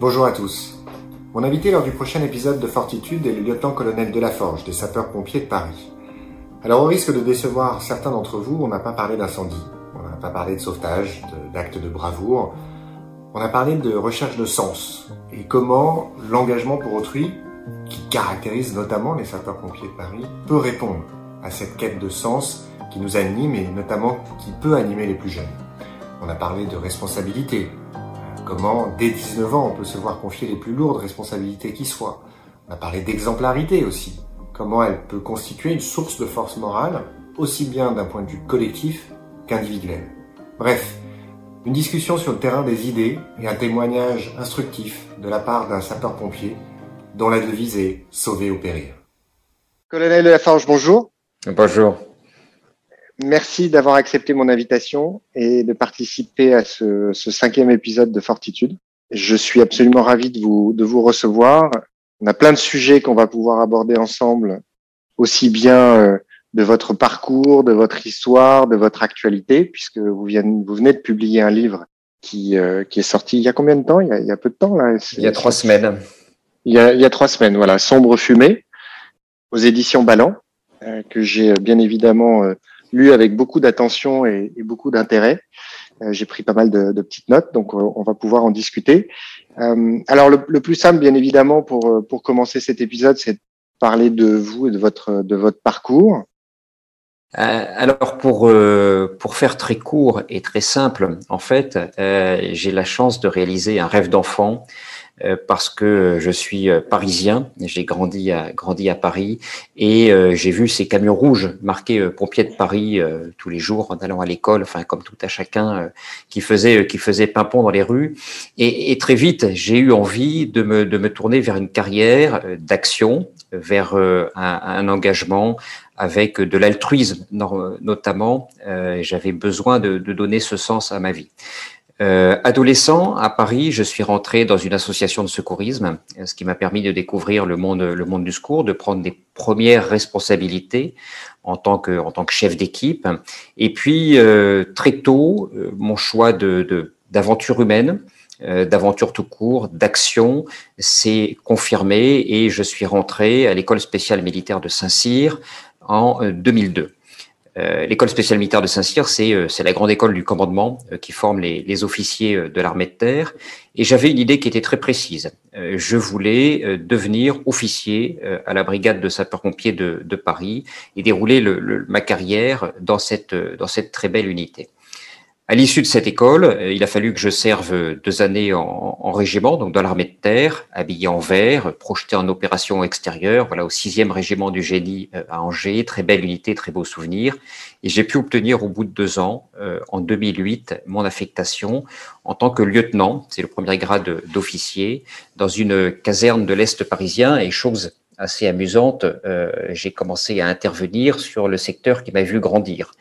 Bonjour à tous. Mon invité lors du prochain épisode de Fortitude est le lieutenant-colonel Delaforge des sapeurs-pompiers de Paris. Alors au risque de décevoir certains d'entre vous, on n'a pas parlé d'incendie, on n'a pas parlé de sauvetage, d'actes de bravoure, on a parlé de recherche de sens et comment l'engagement pour autrui, qui caractérise notamment les sapeurs-pompiers de Paris, peut répondre à cette quête de sens qui nous anime et notamment qui peut animer les plus jeunes. On a parlé de responsabilité, comment dès 19 ans on peut se voir confier les plus lourdes responsabilités qui soient. On a parlé d'exemplarité aussi, comment elle peut constituer une source de force morale, aussi bien d'un point de vue collectif qu'individuel. Bref, une discussion sur le terrain des idées et un témoignage instructif de la part d'un sapeur-pompier dont la devise est sauver ou périr. Colonel Lafarge, bonjour. Bonjour. Merci d'avoir accepté mon invitation et de participer à ce, ce, cinquième épisode de Fortitude. Je suis absolument ravi de vous, de vous recevoir. On a plein de sujets qu'on va pouvoir aborder ensemble, aussi bien euh, de votre parcours, de votre histoire, de votre actualité, puisque vous, venez, vous venez de publier un livre qui, euh, qui est sorti il y a combien de temps? Il y a, il y a, peu de temps là? Il y a trois semaines. Il y a, il y a trois semaines, voilà, Sombre fumée, aux éditions Ballant, euh, que j'ai bien évidemment lu avec beaucoup d'attention et, beaucoup d'intérêt. Euh, j'ai pris pas mal de, petites notes, donc euh, on va pouvoir en discuter. Euh, alors le, plus simple, bien évidemment, pour pour commencer cet épisode, c'est de parler de vous et de votre de votre parcours. Alors pour pour faire très court et très simple, en fait, j'ai la chance de réaliser un rêve d'enfant parce que je suis euh, parisien, j'ai grandi à, grandi à Paris et euh, j'ai vu ces camions rouges marqués pompiers de Paris tous les jours en allant à l'école, enfin comme tout à chacun qui faisait qui faisait pimpon dans les rues. Et, et très vite, j'ai eu envie de me, de me tourner vers une carrière d'action, vers un, un engagement avec de l'altruisme notamment. J'avais besoin de, de donner ce sens à ma vie. Euh, adolescent, à Paris, je suis rentré dans une association de secourisme, ce qui m'a permis de découvrir le monde, le monde du secours, de prendre des premières responsabilités en tant que, en tant que chef d'équipe. Et puis, euh, très tôt, euh, mon choix de, d'aventure humaine, euh, d'aventure tout court, d'action, s'est confirmé et je suis rentré à l'école spéciale militaire de Saint-Cyr en 2002. Euh, l'école spéciale militaire de Saint-Cyr, euh, c'est la grande école du commandement euh, qui forme les, les, officiers de l'armée de terre. Et j'avais une idée qui était très précise. je voulais devenir officier à la brigade de sapeurs-pompiers de, de, Paris et dérouler le, le, ma carrière dans cette, dans cette très belle unité. À l'issue de cette école, euh, il a fallu que je serve deux années en, en régiment, donc dans l'armée de terre, habillé en vert, projeté en opération extérieure, voilà, au sixième régiment du génie euh, à Angers, très belle unité, très beau souvenir. Et j'ai pu obtenir au bout de deux ans, euh, en 2008, mon affectation en tant que lieutenant, c'est le premier grade d'officier, dans une caserne de l'Est parisien, et chose assez amusante, euh, j'ai commencé à intervenir sur le secteur qui m'a vu grandir,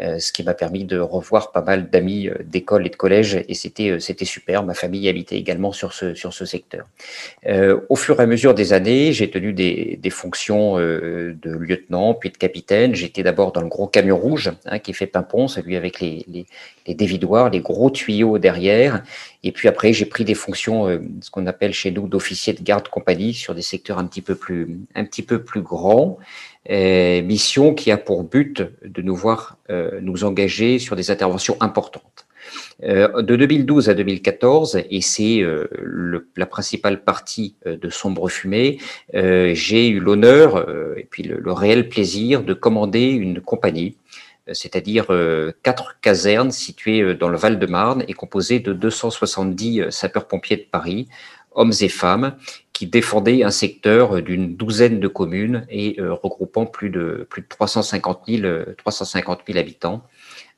euh, ce qui m'a permis de revoir pas mal d'amis euh, d'école et de collège, et c'était euh, c'était super. Ma famille habitait également sur ce sur ce secteur. Euh, au fur et à mesure des années, j'ai tenu des, des fonctions euh, de lieutenant puis de capitaine. J'étais d'abord dans le gros camion rouge hein, qui fait pimpon, celui avec les, les, les dévidoirs, les gros tuyaux derrière. Et puis après, j'ai pris des fonctions, ce qu'on appelle chez nous d'officier de garde compagnie sur des secteurs un petit peu plus un petit peu plus grand, euh, mission qui a pour but de nous voir euh, nous engager sur des interventions importantes. Euh, de 2012 à 2014, et c'est euh, la principale partie euh, de Sombre Fumée, j'ai eu l'honneur et puis le, réel plaisir de commander une compagnie, c'est-à-dire quatre casernes situées dans le Val-de-Marne et composées de 270 sapeurs-pompiers de Paris, hommes et femmes, qui défendaient un secteur d'une douzaine de communes et euh, regroupant plus de, plus de 350 000, 350 000 habitants,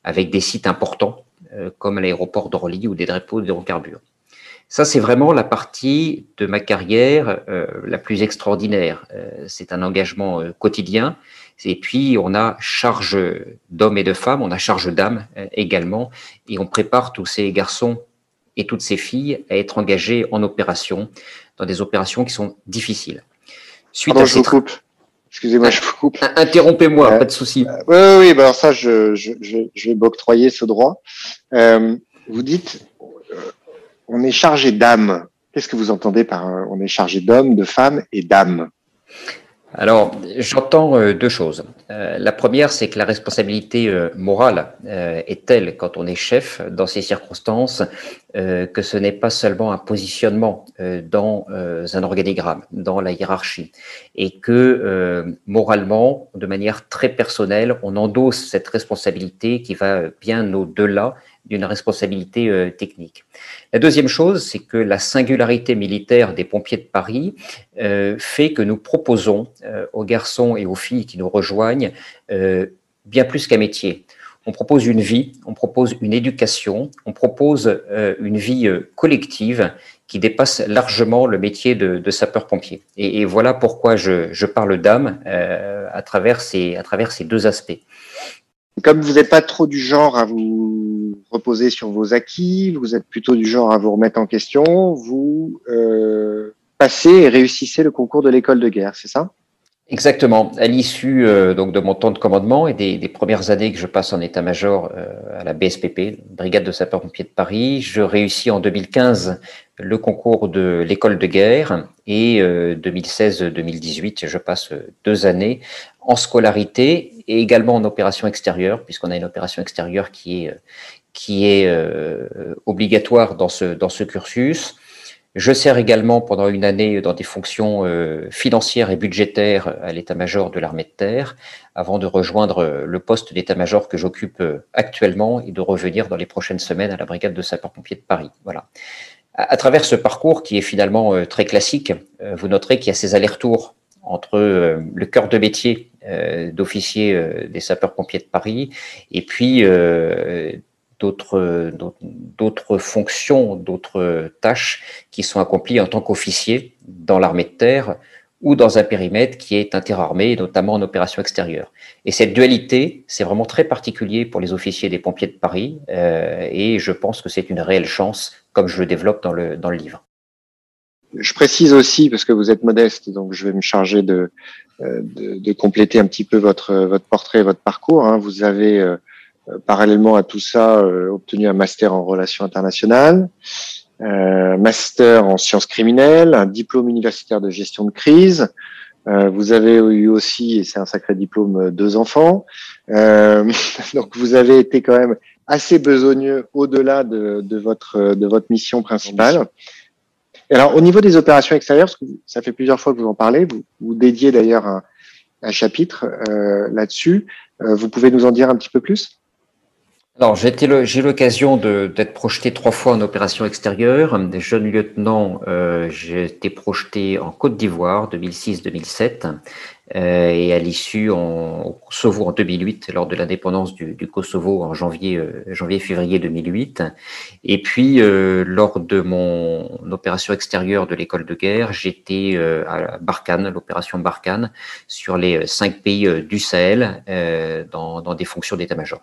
avec des sites importants euh, comme l'aéroport d'Orly ou des dépôts d'hydrocarbures. Ça, c'est vraiment la partie de ma carrière euh, la plus extraordinaire. Euh, c'est un engagement euh, quotidien. Et puis, on a charge d'hommes et de femmes, on a charge d'âmes également. Et on prépare tous ces garçons et toutes ces filles à être engagées en opération, dans des opérations qui sont difficiles. Suite Pardon, à je vous coupe. Excusez-moi, je vous coupe. Interrompez-moi, euh, pas de souci. Euh, oui, oui, oui, alors ça, je, je, je, je vais m'octroyer ce droit. Euh, vous dites, euh, on est chargé d'âme. Qu'est-ce que vous entendez par on est chargé d'hommes, de femmes et d'âmes? Alors, j'entends euh, deux choses. Euh, la première, c'est que la responsabilité euh, morale est telle quand on est chef dans ces circonstances que ce n'est pas seulement un positionnement dans un organigramme, dans la hiérarchie, et que moralement, de manière très personnelle, on endosse cette responsabilité qui va bien au-delà d'une responsabilité euh, technique. La deuxième chose, c'est que la singularité militaire des pompiers de Paris euh, fait que nous proposons euh, aux garçons et aux filles qui nous rejoignent bien plus qu'un métier. On propose une vie, on propose une éducation, on propose une vie collective qui dépasse largement le métier de, sapeur-pompier. Et, voilà pourquoi je, parle d'âme à, à travers ces deux aspects. Comme vous n'êtes pas trop du genre à vous reposer sur vos acquis, vous êtes plutôt du genre à vous remettre en question, vous euh, passez et réussissez le concours de l'école de guerre, c'est ça? Exactement. À l'issue euh, donc de mon temps de commandement et des, premières années que je passe en état-major euh, à la BSPP, Brigade de sapeurs-pompiers de Paris, je réussis en 2015 le concours de l'école de guerre et 2016-2018, euh, je passe deux années en scolarité et également en opération extérieure, puisqu'on a une opération extérieure qui est, est euh, obligatoire dans ce, cursus. Je sers également pendant une année dans des fonctions euh, financières et budgétaires à l'état-major de l'armée de terre, avant de rejoindre le poste d'état-major que j'occupe actuellement et de revenir dans les prochaines semaines à la brigade de sapeurs-pompiers de Paris. Voilà. À, travers ce parcours qui est finalement euh, très classique, euh, vous noterez qu'il y a ces allers-retours entre euh, le cœur de métier d'officier des sapeurs-pompiers de Paris et puis d'autres d'autres fonctions, d'autres tâches qui sont accomplies en tant qu'officier dans l'armée de terre ou dans un périmètre qui est interarmé, notamment en opération extérieure. Et cette dualité, c'est vraiment très particulier pour les officiers des pompiers de Paris, et je pense que c'est une réelle chance comme je le développe dans le, dans le livre. Je précise aussi, parce que vous êtes modeste, donc je vais me charger de, euh, de, compléter un petit peu votre, votre portrait, votre parcours. Hein. Vous avez, euh, parallèlement à tout ça, euh, obtenu un master en relations internationales, un master en sciences criminelles, un diplôme universitaire de gestion de crise. vous avez eu aussi, et c'est un sacré diplôme, deux enfants. donc vous avez été quand même assez besogneux au-delà de, de, votre, de votre mission principale. Et alors, au niveau des opérations extérieures, parce que ça fait plusieurs fois que vous en parlez, vous, dédiez d'ailleurs un, chapitre euh, là-dessus. Euh, vous pouvez nous en dire un petit peu plus? Alors, j'ai eu l'occasion d'être projeté trois fois en opération extérieure. Des jeunes lieutenants, euh, j'ai été projeté en Côte d'Ivoire 2006-2007 euh, et à l'issue au Kosovo en 2008 lors de l'indépendance du, du, Kosovo en janvier euh, janvier février 2008 et puis euh, lors de mon opération extérieure de l'école de guerre j'étais euh, à Barkhane l'opération Barkhane sur les cinq pays du Sahel dans, dans des fonctions d'état-major.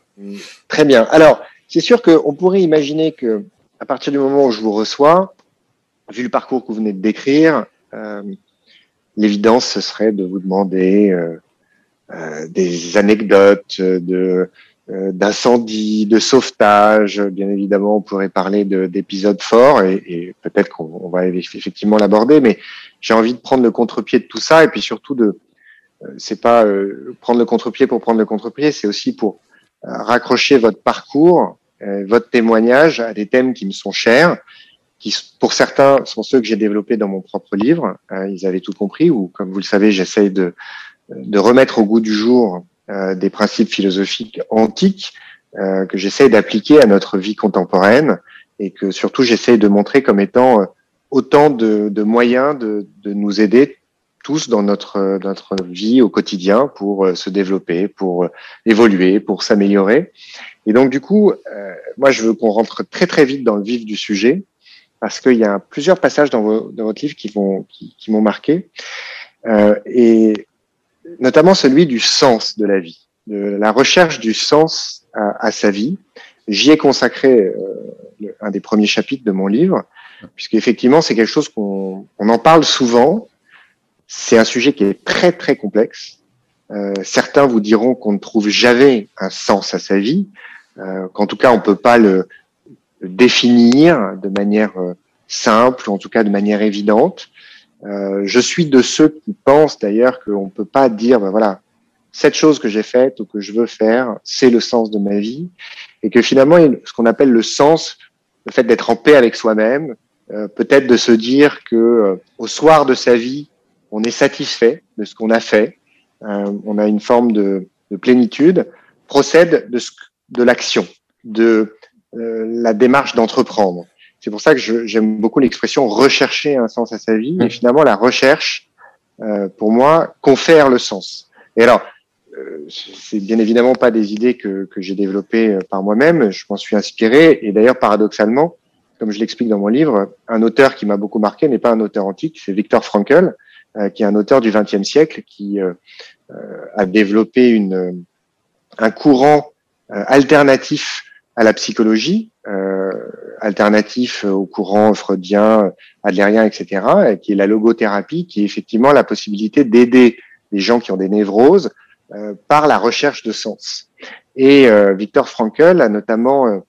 Très bien. Alors c'est sûr qu'on pourrait imaginer que à partir du moment où je vous reçois, vu le parcours que vous venez de décrire, euh, l'évidence, ce serait de vous demander euh, euh, des anecdotes de euh, d'incendies, de sauvetage. Bien évidemment, on pourrait parler d'épisodes forts et, et peut-être qu'on va effectivement l'aborder, mais j'ai envie de prendre le contre-pied de tout ça et puis surtout de c'est pas prendre le contre-pied pour prendre le contre-pied, c'est aussi pour raccrocher votre parcours, votre témoignage à des thèmes qui me sont chers qui, pour certains, sont ceux que j'ai développés dans mon propre livre. Euh, ils avaient tout compris, ou comme vous le savez, j'essaye de, de remettre au goût du jour euh, des principes philosophiques antiques euh, que j'essaye d'appliquer à notre vie contemporaine et que surtout j'essaye de montrer comme étant euh, autant de, de moyens de, de, nous aider tous dans notre, notre vie au quotidien pour se développer, pour évoluer, pour s'améliorer. Et donc du coup, moi je veux qu'on rentre très très vite dans le vif du sujet parce qu'il y a plusieurs passages dans, votre livre qui m'ont qui, marqué, euh, et notamment celui du sens de la vie, de la recherche du sens à, sa vie. J'y ai consacré euh, un des premiers chapitres de mon livre, puisque effectivement c'est quelque chose qu'on en parle souvent. C'est un sujet qui est très très complexe. Euh, certains vous diront qu'on ne trouve jamais un sens à sa vie, qu'en tout cas on peut pas le, définir de manière euh, simple, en tout cas de manière évidente. Euh, je suis de ceux qui pensent d'ailleurs qu'on ne peut pas dire, ben voilà, cette chose que j'ai faite ou que je veux faire, c'est le sens de ma vie, et que finalement, ce qu'on appelle le sens, le fait d'être en paix avec soi-même, euh, peut-être de se dire que euh, au soir de sa vie, on est satisfait de ce qu'on a fait, euh, on a une forme de, de plénitude, procède de, de l'action, de la démarche d'entreprendre. C'est pour ça que j'aime beaucoup l'expression rechercher un sens à sa vie. Et mmh. finalement, la recherche, pour moi, confère le sens. Et alors, c'est bien évidemment pas des idées que, que j'ai développées par moi-même. Je m'en suis inspiré. Et d'ailleurs, paradoxalement, comme je l'explique dans mon livre, un auteur qui m'a beaucoup marqué n'est pas un auteur antique, c'est Viktor Frankl, euh, qui est un auteur du XXe siècle, qui euh, euh, a développé une, un courant alternatif à la psychologie, alternatif au courant freudien, adlérien, etc., qui est la logothérapie, qui est effectivement la possibilité d'aider les gens qui ont des névroses par la recherche de sens. Et Viktor Frankl a notamment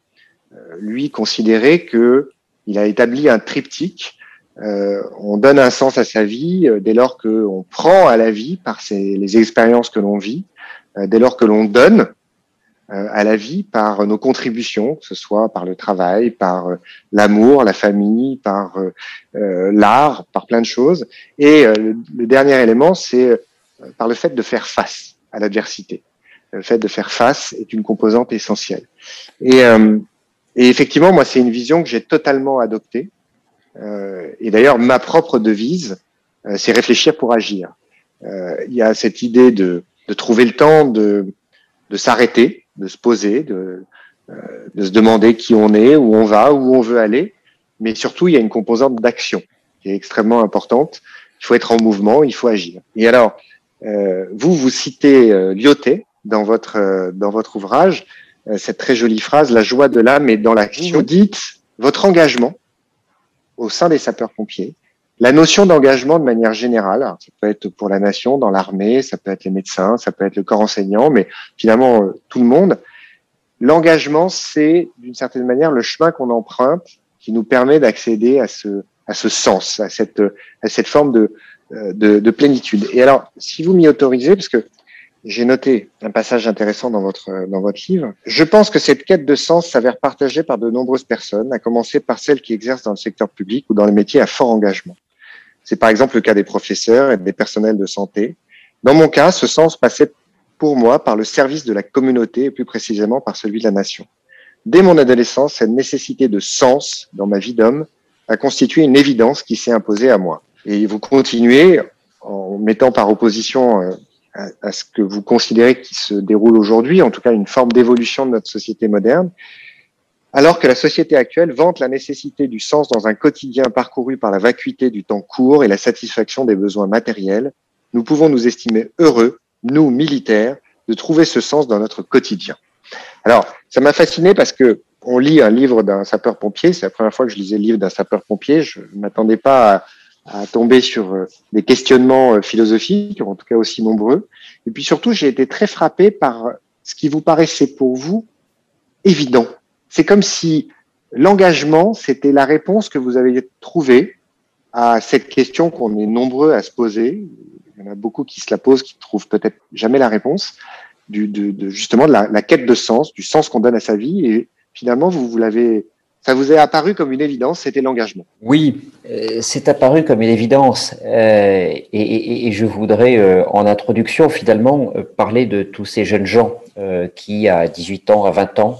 lui considérait que il a établi un triptyque. Euh, on donne un sens à sa vie euh, dès lors qu'on prend à la vie par les expériences que l'on vit, euh, dès lors que l'on donne à la vie par nos contributions, que ce soit par le travail, par l'amour, la famille, par l'art, par plein de choses. Et le, dernier élément, c'est par le fait de faire face à l'adversité. Le fait de faire face est une composante essentielle. Et et effectivement, moi, c'est une vision que j'ai totalement adoptée. Euh, et d'ailleurs, ma propre devise, euh, c'est réfléchir pour agir. Euh, il y a cette idée de, de trouver le temps de, de s'arrêter, de se poser, de, euh, de se demander qui on est, où on va, où on veut aller. Mais surtout, il y a une composante d'action qui est extrêmement importante. Il faut être en mouvement, il faut agir. Et alors, euh, vous, vous citez euh, Lyoté dans votre, dans votre ouvrage. Euh, cette très jolie phrase, la joie de l'âme est dans l'action. Vous dites votre engagement au sein des sapeurs-pompiers, la notion d'engagement de manière générale, ça peut être pour la nation, dans l'armée, ça peut être les médecins, ça peut être le corps enseignant, mais finalement euh, tout le monde. L'engagement, c'est d'une certaine manière le chemin qu'on emprunte qui nous permet d'accéder à ce, à ce sens, à cette, à cette forme de, euh, de, de plénitude. Et alors, si vous m'y autorisez, parce que j'ai noté un passage intéressant dans votre, dans votre livre. Je pense que cette quête de sens s'avère partagée par de nombreuses personnes, à commencer par celles qui exercent dans le secteur public ou dans les métiers à fort engagement. C'est par exemple le cas des professeurs et des personnels de santé. Dans mon cas, ce sens passait pour moi par le service de la communauté et plus précisément par celui de la nation. Dès mon adolescence, cette nécessité de sens dans ma vie d'homme a constitué une évidence qui s'est imposée à moi. Et vous continuez en mettant par opposition euh, à, ce que vous considérez qui se déroule aujourd'hui, en tout cas une forme d'évolution de notre société moderne, alors que la société actuelle vante la nécessité du sens dans un quotidien parcouru par la vacuité du temps court et la satisfaction des besoins matériels, nous pouvons nous estimer heureux, nous, militaires, de trouver ce sens dans notre quotidien. Alors, ça m'a fasciné parce que on lit un livre d'un sapeur-pompier, c'est la première fois que je lisais le livre d'un sapeur-pompier, je ne m'attendais pas à, à tomber sur euh, des questionnements euh, philosophiques, en tout cas aussi nombreux. Et puis surtout, j'ai été très frappé par ce qui vous paraissait pour vous évident. C'est comme si l'engagement, c'était la réponse que vous avez trouvée à cette question qu'on est nombreux à se poser. Il y en a beaucoup qui se la posent, qui ne trouvent peut-être jamais la réponse, justement de la, la, quête de sens, du sens qu'on donne à sa vie. Et finalement, vous, vous l'avez ça vous est apparu comme une évidence, c'était l'engagement. Oui, euh, c'est apparu comme une évidence. Euh, et, je voudrais, euh, en introduction, finalement, parler de tous ces jeunes gens qui, à 18 ans, à 20 ans,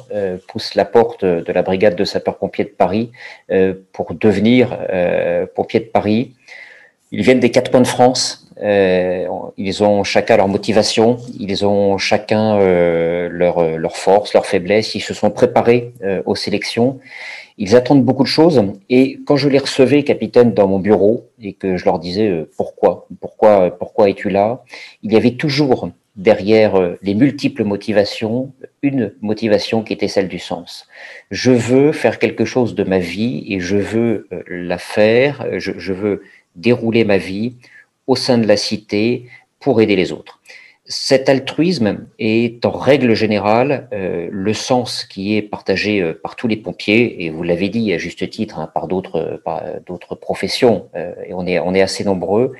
poussent la porte de la brigade de sapeurs-pompiers de Paris pour devenir pompiers de Paris. Ils viennent des quatre coins de France. ils ont chacun leur motivation, ils ont chacun leur, leur force, leur faiblesse. Ils se sont préparés aux sélections ils attendent beaucoup de choses. Et quand je les recevais, capitaine, dans mon bureau, et que je leur disais euh, pourquoi, pourquoi, pourquoi es-tu là, il y avait toujours derrière euh, les multiples motivations, une motivation qui était celle du sens. Je veux faire quelque chose de ma vie et je veux euh, la faire, je, veux dérouler ma vie au sein de la cité pour aider les autres. cet altruisme est en règle générale euh, le sens qui est partagé euh, par tous les pompiers et vous l'avez dit à juste titre hein, par d'autres d'autres professions euh, et on est assez nombreux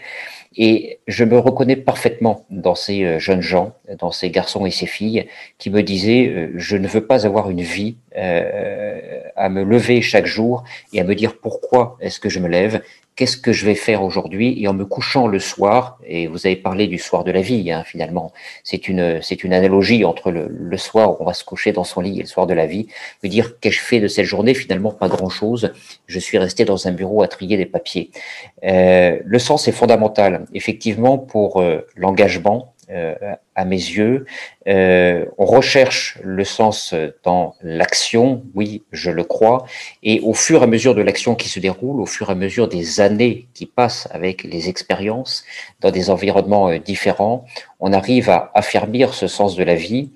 et je me reconnais parfaitement dans ces jeunes gens, dans ces garçons et ces filles qui me disaient je ne veux pas avoir une vie à me lever chaque jour et à me dire pourquoi est-ce que je me lève qu'est-ce que je vais faire aujourd'hui? Et en me couchant le soir, et vous avez parlé du soir de la vie, hein, finalement, c'est une, c'est une analogie entre le, soir où on va se coucher dans son lit et le soir de la vie, me dire qu'ai-je fait de cette journée, finalement pas grand-chose, je suis resté dans un bureau à trier des papiers. Euh, le sens est fondamental, effectivement, pour euh, l'engagement, à mes yeux. Euh, on recherche le sens dans l'action, oui, je le crois, et au fur et à mesure de l'action qui se déroule, au fur et à mesure des années qui passent avec les expériences dans des environnements euh, différents, on arrive à affermir ce sens de la vie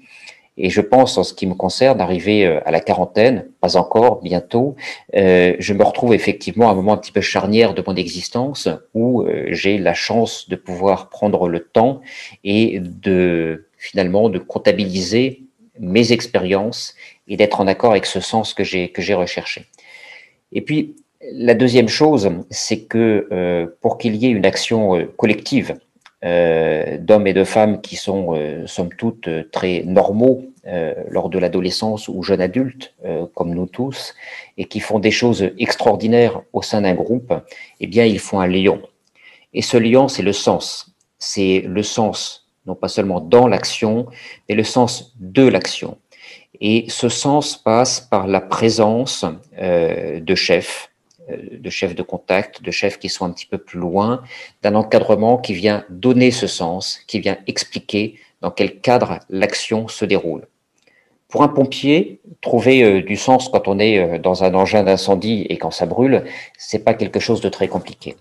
et je pense, en ce qui me concerne, arrivé euh, à la quarantaine, pas encore, bientôt, euh, je me retrouve effectivement à un moment un petit peu charnière de mon existence où euh, j'ai la chance de pouvoir prendre le temps et de finalement de comptabiliser mes expériences et d'être en accord avec ce sens que j'ai recherché. Et puis la deuxième chose, c'est que pour qu'il y ait une action collective, d'hommes et de femmes qui sont, euh, somme toute, très normaux euh, lors de l'adolescence ou jeunes adultes, euh, comme nous tous, et qui font des choses extraordinaires au sein d'un groupe, eh bien, ils font un lion. Et ce lion, c'est le sens. C'est le sens, non pas seulement dans l'action, mais le sens de l'action. Et ce sens passe par la présence euh, de chefs, euh, de chefs de contact, de chefs qui sont un petit peu plus loin, d'un encadrement qui vient donner ce sens, qui vient expliquer dans quel cadre l'action se déroule. Pour un pompier, trouver euh, du sens quand on est euh, dans un engin d'incendie et quand ça brûle, c'est pas quelque chose de très compliqué.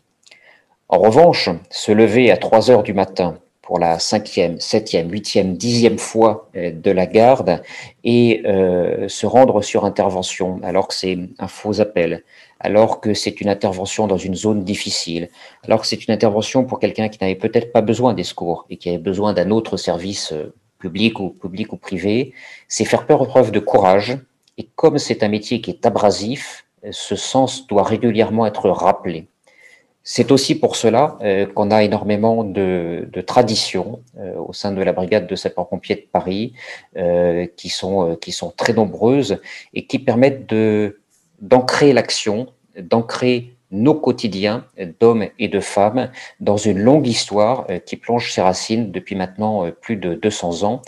En revanche, se lever à 3 heures du matin pour la cinquième, septième, huitième, dixième fois de la garde et se rendre sur intervention alors que c'est un faux appel, alors que c'est une intervention dans une zone difficile, alors que c'est une intervention pour quelqu'un qui n'avait peut-être pas besoin des secours et qui avait besoin d'un autre service euh, public ou public ou privé, c'est faire preuve de courage. Et comme c'est un métier qui est abrasif, ce sens doit régulièrement être rappelé. C'est aussi pour cela euh, qu'on a énormément de, traditions euh, au sein de la brigade de sapeurs-pompiers de Paris, euh, qui sont très nombreuses et qui permettent d'ancrer l'action, d'ancrer nos quotidiens d'hommes et de femmes dans une longue histoire qui plonge ses racines depuis maintenant plus de 200 ans.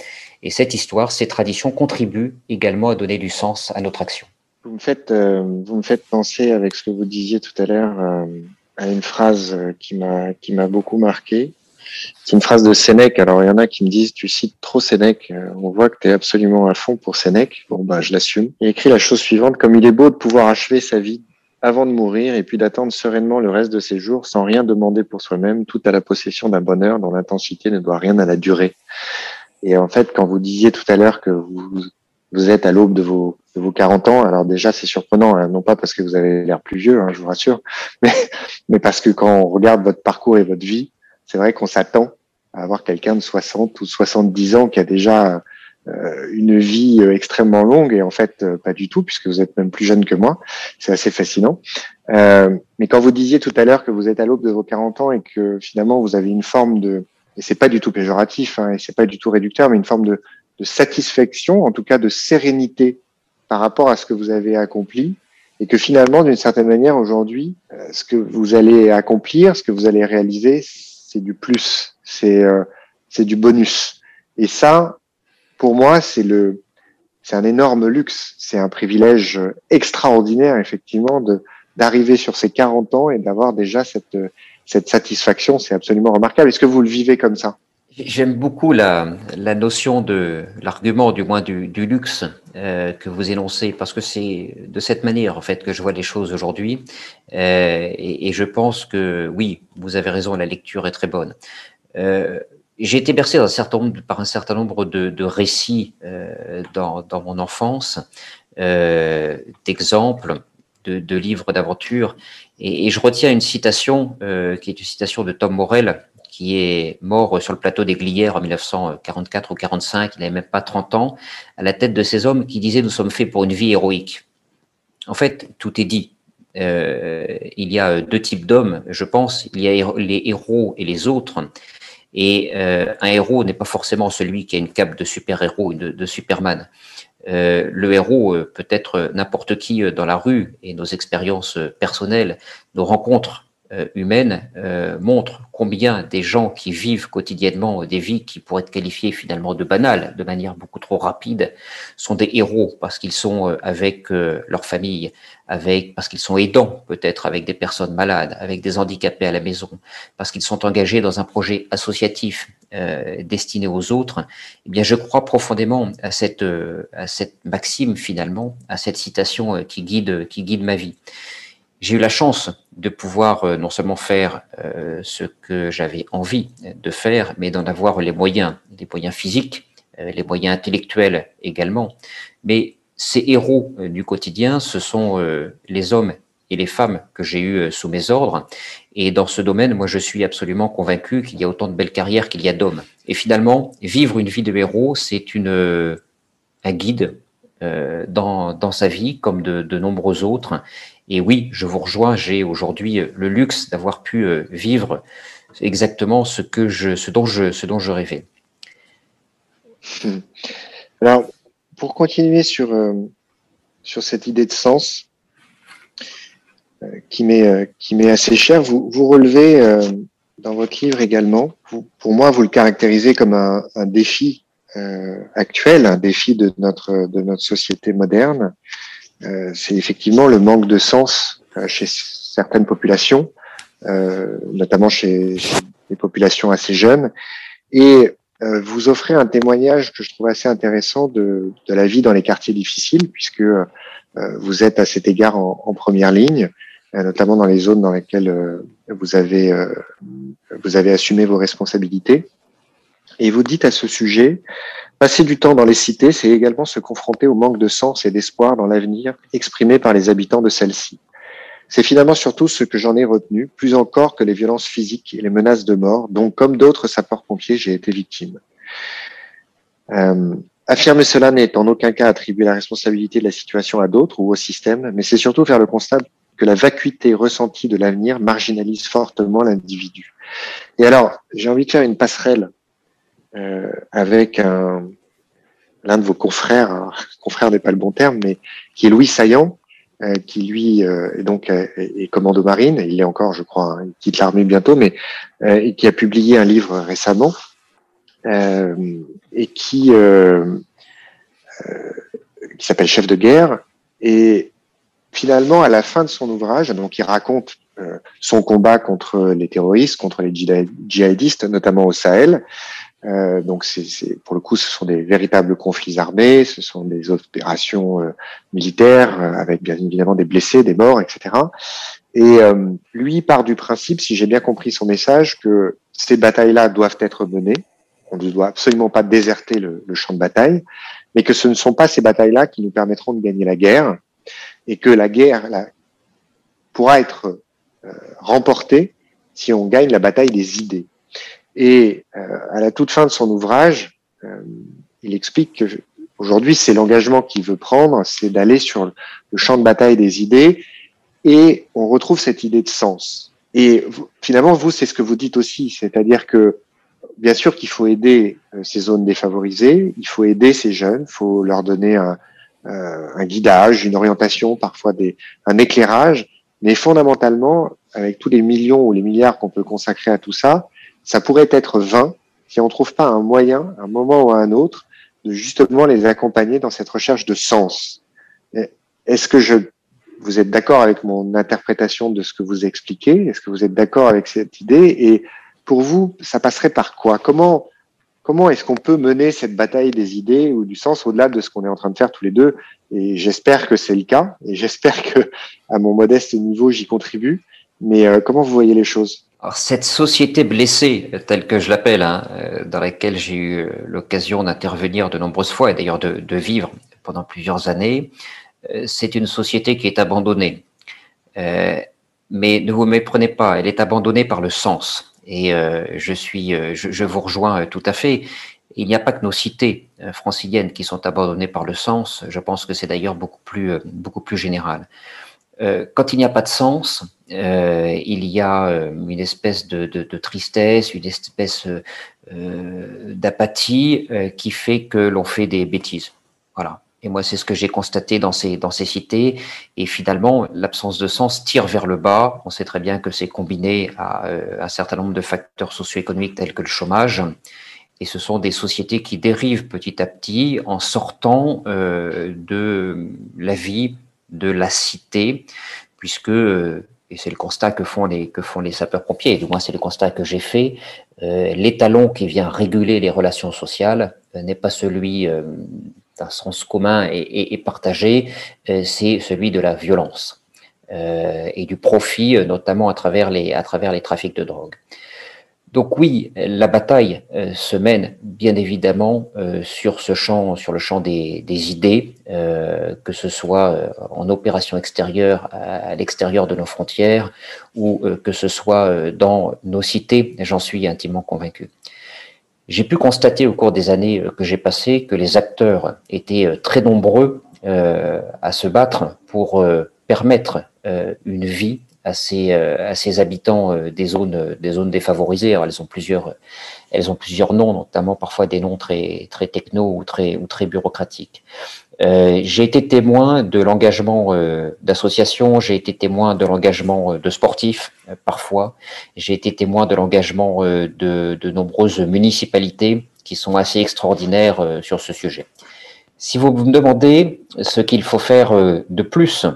Et cette histoire, ces traditions contribuent également à donner du sens à notre action. Vous me faites, vous me faites penser avec ce que vous disiez tout à l'heure une phrase qui m'a qui m'a beaucoup marqué. C'est une phrase de Sénèque. Alors, il y en a qui me disent, tu cites trop Sénèque. Euh, on voit que tu es absolument à fond pour Sénèque. Bon, bah, je l'assume. Il écrit la chose suivante. Comme il est beau de pouvoir achever sa vie avant de mourir et puis d'attendre sereinement le reste de ses jours sans rien demander pour soi-même, tout à la possession d'un bonheur dont l'intensité ne doit rien à la durée. Et en fait, quand vous disiez tout à l'heure que vous, vous êtes à l'aube de vos, de vos 40 ans, alors déjà c'est surprenant, hein, non pas parce que vous avez l'air plus vieux, hein, je vous rassure, mais, mais parce que quand on regarde votre parcours et votre vie, c'est vrai qu'on s'attend à avoir quelqu'un de 60 ou 70 ans qui a déjà euh, une vie euh, extrêmement longue et en fait euh, pas du tout puisque vous êtes même plus jeune que moi. C'est assez fascinant. mais quand vous disiez tout à l'heure que vous êtes à l'aube de vos 40 ans et que finalement vous avez une forme de et c'est pas du tout péjoratif hein, et c'est pas du tout réducteur mais une forme de, de satisfaction en tout cas de sérénité par rapport à ce que vous avez accompli et que finalement d'une certaine manière aujourd'hui ce que vous allez accomplir ce que vous allez réaliser c'est du plus, c'est euh, c'est du bonus. Et ça, pour moi, c'est le c'est un énorme luxe, c'est un privilège extraordinaire effectivement d'arriver sur ces 40 ans et d'avoir déjà cette cette satisfaction, c'est absolument remarquable. Est-ce que vous le vivez comme ça? J'aime beaucoup la, la, notion de l'argument, du moins du, du luxe euh, que vous énoncez, parce que c'est de cette manière en fait que je vois les choses aujourd'hui, euh, et, et, je pense que oui, vous avez raison, la lecture est très bonne. Euh, J'ai été bercé un certain par un certain nombre de, de récits euh, dans, dans, mon enfance, euh, d'exemples, de, de, livres d'aventure, et, et, je retiens une citation qui est une citation de Tom Morel qui est mort sur le plateau des Glières en 1944 ou 45, il n'avait même pas 30 ans, à la tête de ces hommes qui disaient nous sommes faits pour une vie héroïque. En fait, tout est dit. Euh, il y a deux types d'hommes, je pense. Il y a les héros et les autres. Et euh, un héros n'est pas forcément celui qui a une cape de super-héros, de, de Superman. Euh, le héros euh, peut être n'importe qui euh, dans la rue et nos expériences personnelles, nos rencontres humaines montrent combien des gens qui vivent quotidiennement des vies qui pourraient être qualifiées finalement de banales, de manière beaucoup trop rapide, sont des héros parce qu'ils sont avec leur famille, avec parce qu'ils sont aidants peut-être avec des personnes malades, avec des handicapés à la maison, parce qu'ils sont engagés dans un projet associatif euh, destiné aux autres, eh bien, je crois profondément à cette, euh, à cette maxime finalement, à cette citation euh, qui guide, qui guide ma vie. J'ai eu la chance de pouvoir euh, non seulement faire ce que j'avais envie de faire, mais d'en avoir les moyens, les moyens physiques, les moyens intellectuels également. Mais ces héros du quotidien, ce sont les hommes et les femmes que j'ai eues sous mes ordres. Et dans ce domaine, moi, je suis absolument convaincu qu'il y a autant de belles carrières qu'il y a d'hommes. Et finalement, vivre une vie de héros, c'est une euh, un guide euh, dans, dans sa vie, comme de, de nombreux autres. Et oui, je vous rejoins. J'ai aujourd'hui le luxe d'avoir pu euh, vivre exactement ce que je, ce dont je, ce dont je rêvais. Alors, pour continuer sur sur cette idée de sens, euh, qui m'est euh, assez cher. Vous, vous relevez euh, dans votre livre également, pour moi, vous le caractérisez comme un, un défi actuel, un défi de notre de notre société moderne. C'est effectivement le manque de sens chez certaines populations, notamment chez, chez, des populations assez jeunes. Et vous offrez un témoignage que je trouve assez intéressant de, de la vie dans les quartiers difficiles, puisque vous êtes à cet égard en, première ligne. Euh, notamment dans les zones dans lesquelles euh, vous avez euh, vous avez assumé vos responsabilités. Et vous dites à ce sujet, passer du temps dans les cités, c'est également se confronter au manque de sens et d'espoir dans l'avenir exprimé par les habitants de celles-ci. C'est finalement surtout ce que j'en ai retenu, plus encore que les violences physiques et les menaces de mort, dont, comme d'autres sapeurs-pompiers, j'ai été victime. Euh, affirmer cela n'est en aucun cas attribuer la responsabilité de la situation à d'autres ou au système, mais c'est surtout faire le constat que la vacuité ressentie de l'avenir marginalise fortement l'individu. Et alors, j'ai envie de faire une passerelle avec un, l'un de vos confrères, confrère n'est pas le bon terme, mais qui est Louis Saillant, euh, qui lui euh, est donc euh, est commando marine, il est encore, je crois, hein, il quitte l'armée bientôt, mais euh, et qui a publié un livre récemment et qui qui s'appelle Chef de guerre et finalement, à la fin de son ouvrage, donc il raconte euh, son combat contre les terroristes, contre les djihadistes, notamment au Sahel. Euh, donc, pour le coup, ce sont des véritables conflits armés, ce sont des opérations euh, militaires euh, avec bien évidemment des blessés, des morts, etc. Et lui part du principe, si j'ai bien compris son message, que ces batailles-là doivent être menées. On ne doit absolument pas déserter le, le champ de bataille, mais que ce ne sont pas ces batailles-là qui nous permettront de gagner la guerre, et que la guerre pourra être euh, remportée si on gagne la bataille des idées. Et euh, à la toute fin de son ouvrage, euh, il explique que aujourd'hui c'est l'engagement qu'il veut prendre, c'est d'aller sur le champ de bataille des idées, et on retrouve cette idée de sens. Et finalement, vous, c'est ce que vous dites aussi, c'est-à-dire que bien sûr qu'il faut aider ces zones défavorisées, il faut aider ces jeunes, il faut leur donner un, euh, guidage, une orientation, parfois un éclairage, mais fondamentalement, avec tous les millions ou les milliards qu'on peut consacrer à tout ça, ça pourrait être vain si on ne trouve pas un moyen, un moment ou un autre, de justement les accompagner dans cette recherche de sens. Est-ce que je, vous êtes d'accord avec mon interprétation de ce que vous expliquez? Est-ce que vous êtes d'accord avec cette idée? Et pour vous, ça passerait par quoi? Comment Comment est-ce qu'on peut mener cette bataille des idées ou du sens au-delà de ce qu'on est en train de faire tous les deux? Et j'espère que c'est le cas, et j'espère que, à mon modeste niveau, j'y contribue. Mais euh, comment vous voyez les choses? Alors, cette société blessée, telle que je l'appelle, hein, euh, dans laquelle j'ai eu euh, l'occasion d'intervenir de nombreuses fois et d'ailleurs de, de, vivre pendant plusieurs années, c'est une société qui est abandonnée. Euh, mais ne vous méprenez pas, elle est abandonnée par le sens. Et je suis, je, vous rejoins tout à fait. Il n'y a pas que nos cités franciliennes qui sont abandonnées par le sens. Je pense que c'est d'ailleurs beaucoup plus, beaucoup plus général. quand il n'y a pas de sens, il y a une espèce de, tristesse, une espèce d'apathie qui fait que l'on fait des bêtises. Voilà. Et moi, c'est ce que j'ai constaté dans ces, dans ces cités. Et finalement, l'absence de sens tire vers le bas. On sait très bien que c'est combiné à euh, un certain nombre de facteurs socio-économiques tels que le chômage. Et ce sont des sociétés qui dérivent petit à petit en sortant euh, de la vie de la cité, puisque, euh, et c'est le constat que font les, que font les sapeurs-pompiers, du moins c'est le constat que j'ai fait, l'étalon qui vient réguler les relations sociales n'est pas celui un sens commun et, partagé, euh, c'est celui de la violence euh, et du profit, euh, notamment à travers les, à travers les trafics de drogue. Donc oui, la bataille se mène bien évidemment sur ce champ, sur le champ des, idées, que ce soit en opération extérieure à, l'extérieur de nos frontières ou que ce soit dans nos cités. J'en suis intimement convaincu. J'ai pu constater au cours des années euh, que j'ai passées que les acteurs étaient euh, très nombreux euh, à se battre pour permettre une vie à ces, à ces habitants des zones, des zones défavorisées. Alors, elles ont plusieurs, elles ont plusieurs noms, notamment parfois des noms très, très techno ou très, ou très bureaucratiques. Euh, j'ai été témoin de l'engagement euh, d'associations, j'ai été témoin de l'engagement euh, de sportifs parfois, j'ai été témoin de l'engagement de, de, nombreuses municipalités qui sont assez extraordinaires sur ce sujet. Si vous me demandez ce qu'il faut faire de plus,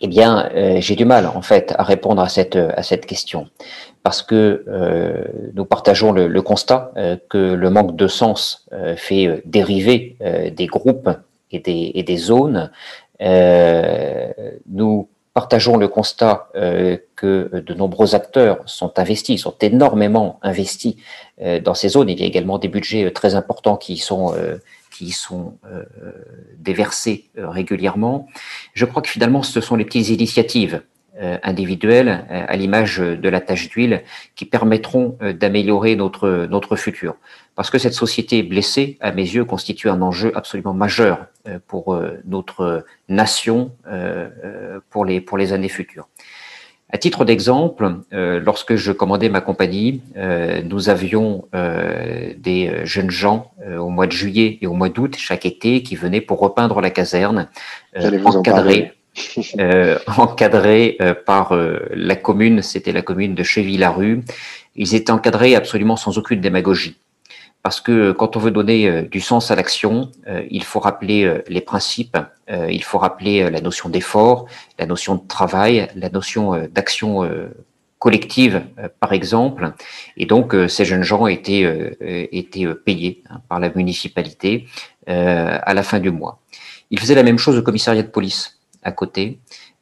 eh bien, j'ai du mal en fait à répondre à cette à cette question parce que nous partageons le, constat que le manque de sens fait dériver des groupes et des, zones. Euh, nous partageons le constat euh, que de nombreux acteurs sont investis, sont énormément investis euh, dans ces zones. Il y a également des budgets très importants qui sont qui sont déversés régulièrement. Je crois que finalement, ce sont les petites initiatives individuelles, à l'image de la tâche d'huile, qui permettront d'améliorer notre notre futur parce que cette société blessée, à mes yeux, constitue un enjeu absolument majeur euh, pour euh, notre nation euh, pour les, pour les années futures. À titre d'exemple, lorsque je commandais ma compagnie, nous avions des jeunes gens au mois de juillet et au mois d'août chaque été qui venaient pour repeindre la caserne, encadrés, encadrés par la commune, c'était la commune de Cheville-la-Rue. Ils étaient encadrés absolument sans aucune démagogie parce que quand on veut donner euh, du sens à l'action, euh, il faut rappeler euh, les principes, il faut rappeler la notion d'effort, la notion de travail, la notion d'action collective, par exemple. Et donc, ces jeunes gens étaient, étaient payés hein, par la municipalité à la fin du mois. Ils faisaient la même chose au commissariat de police à côté.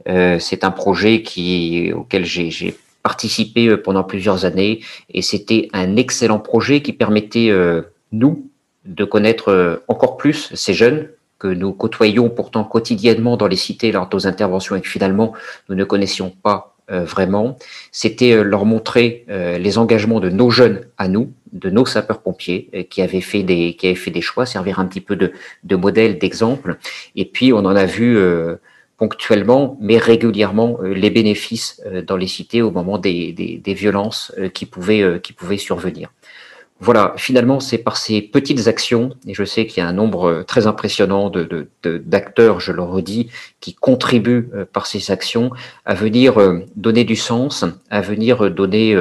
C'est un projet qui, auquel j'ai participé euh, pendant plusieurs années et c'était un excellent projet qui permettait, euh, nous, de connaître euh, encore plus ces jeunes que nous côtoyons pourtant quotidiennement dans les cités lors de nos interventions et que finalement nous ne connaissions pas vraiment. C'était leur montrer les engagements de nos jeunes à nous, de nos sapeurs-pompiers qui avaient fait des qui avaient fait des choix, servir un petit peu de, de modèle, d'exemple. Et puis on en a vu ponctuellement, mais régulièrement, euh, les bénéfices euh, dans les cités au moment des, des, violences euh, qui, pouvaient, qui pouvaient survenir. Voilà, finalement, c'est par ces petites actions, et je sais qu'il y a un nombre très impressionnant de, d'acteurs, je le redis, qui contribuent par ces actions à venir donner du sens, à venir donner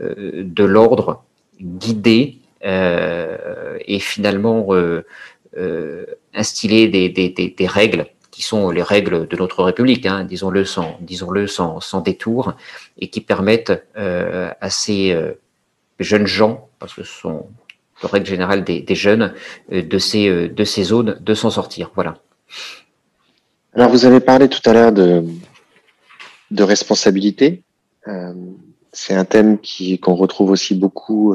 de l'ordre, guider et finalement instiller des, des, des règles qui sont les règles de notre République, hein, disons-le sans, disons-le sans, sans détour, et qui permettent euh, à ces euh, jeunes gens, parce que ce sont de règle générale des, des jeunes, euh, de, ces, de ces zones, de s'en sortir. Voilà. Alors, vous avez parlé tout à l'heure de, de responsabilité. C'est un thème qui, qu'on retrouve aussi beaucoup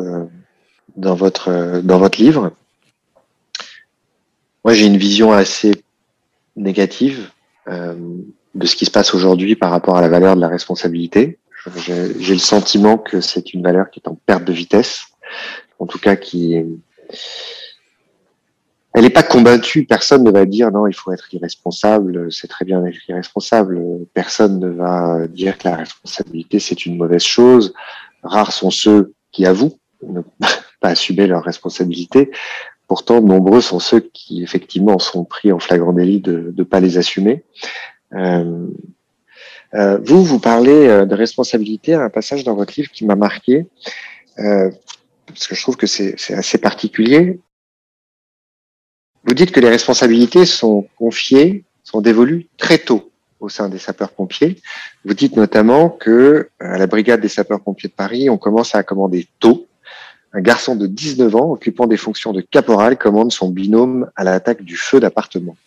dans, votre, dans votre livre. Moi, j'ai une vision assez négative euh, de ce qui se passe aujourd'hui par rapport à la valeur de la responsabilité. J'ai le sentiment que c'est une valeur qui est en perte de vitesse, en tout cas qui elle n'est pas combattue. Personne ne va dire non, il faut être irresponsable. C'est très bien d'être irresponsable. Personne ne va dire que la responsabilité c'est une mauvaise chose. Rares sont ceux qui avouent ne pas assumer leurs responsabilités. Pourtant, nombreux sont ceux qui effectivement sont pris en flagrant délit de ne pas les assumer. Euh, euh, vous, vous parlez euh, de responsabilité à un passage dans votre livre qui m'a marqué, euh, parce que je trouve que c'est assez particulier. Vous dites que les responsabilités sont confiées, sont dévolues très tôt au sein des sapeurs-pompiers. Vous dites notamment que à la brigade des sapeurs-pompiers de Paris, on commence à commander tôt, un garçon de 19 ans occupant des fonctions de caporal commande son binôme à l'attaque du feu d'appartement.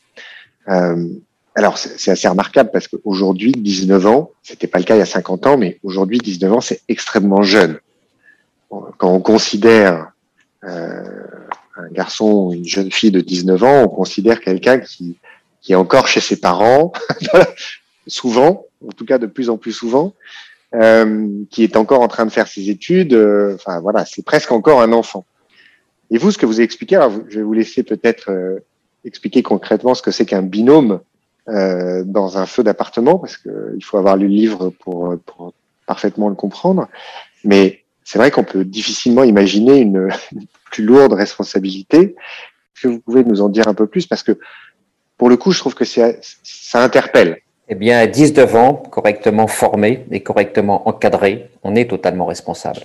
Euh, alors, c'est assez remarquable parce qu'aujourd'hui, 19 ans, c'était pas le cas il y a 50 ans, mais aujourd'hui, 19 ans, c'est extrêmement jeune. Quand on considère euh, un garçon une jeune fille de 19 ans, on considère quelqu'un qui, est encore chez ses parents, souvent, en tout cas de plus en plus souvent, qui est encore en train de faire ses études. Euh, enfin voilà, c'est presque encore un enfant. Et vous, ce que vous avez expliqué, alors je vais vous laisser peut-être euh, expliquer concrètement ce que c'est qu'un binôme euh, dans un feu d'appartement, parce qu'il faut avoir lu le livre pour, pour parfaitement le comprendre. Mais c'est vrai qu'on peut difficilement imaginer une, une plus lourde responsabilité. Est-ce que vous pouvez nous en dire un peu plus? Parce que pour le coup, je trouve que ça interpelle. Eh bien, à 19 ans, correctement formé et correctement encadré, on est totalement responsable.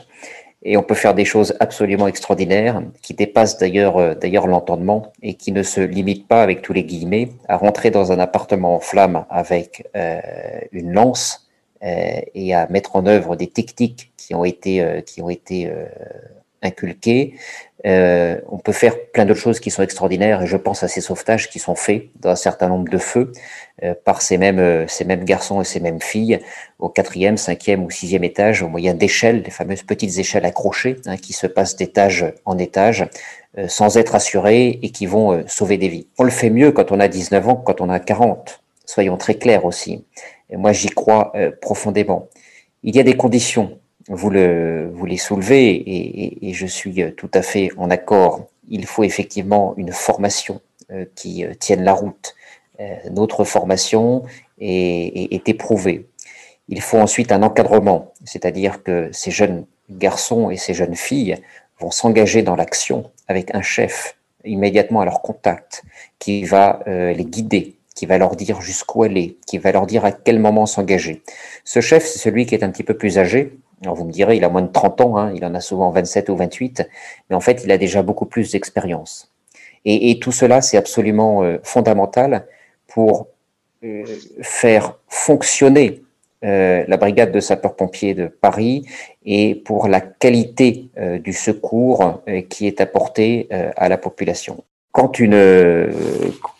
Et on peut faire des choses absolument extraordinaires qui dépassent d'ailleurs euh, l'entendement et qui ne se limitent pas avec tous les guillemets à rentrer dans un appartement en flammes avec euh, une lance euh, et à mettre en œuvre des techniques qui ont été qui ont été inculquées euh, on peut faire plein d'autres choses qui sont extraordinaires et je pense à ces sauvetages qui sont faits dans un certain nombre de feux euh, par ces mêmes, euh, ces mêmes garçons et ces mêmes filles au quatrième, cinquième ou sixième étage au moyen d'échelles, les fameuses petites échelles accrochées hein, qui se passent d'étage en étage euh, sans être assurées et qui vont euh, sauver des vies. On le fait mieux quand on a 19 ans que quand on a 40. Soyons très clairs aussi. Moi, j'y crois profondément. Il y a des conditions vous, le, vous les soulevez et, et, et, je suis euh, tout à fait en accord. Il faut effectivement une formation euh, qui euh, tienne la route. Notre formation est, est, est, éprouvée. Il faut ensuite un encadrement, c'est-à-dire que ces jeunes garçons et ces jeunes filles vont s'engager dans l'action avec un chef immédiatement à leur contact qui va euh, les guider, qui va leur dire jusqu'où aller, qui va leur dire à quel moment s'engager. Ce chef, c'est celui qui est un petit peu plus âgé, alors vous me direz, il a moins de 30 ans, hein, il en a souvent 27 ou 28, mais en fait, il a déjà beaucoup plus d'expérience. Et, tout cela, c'est absolument euh, fondamental pour euh, faire fonctionner euh, la brigade de sapeurs-pompiers de Paris et pour la qualité du secours qui est apporté à la population. Quand une,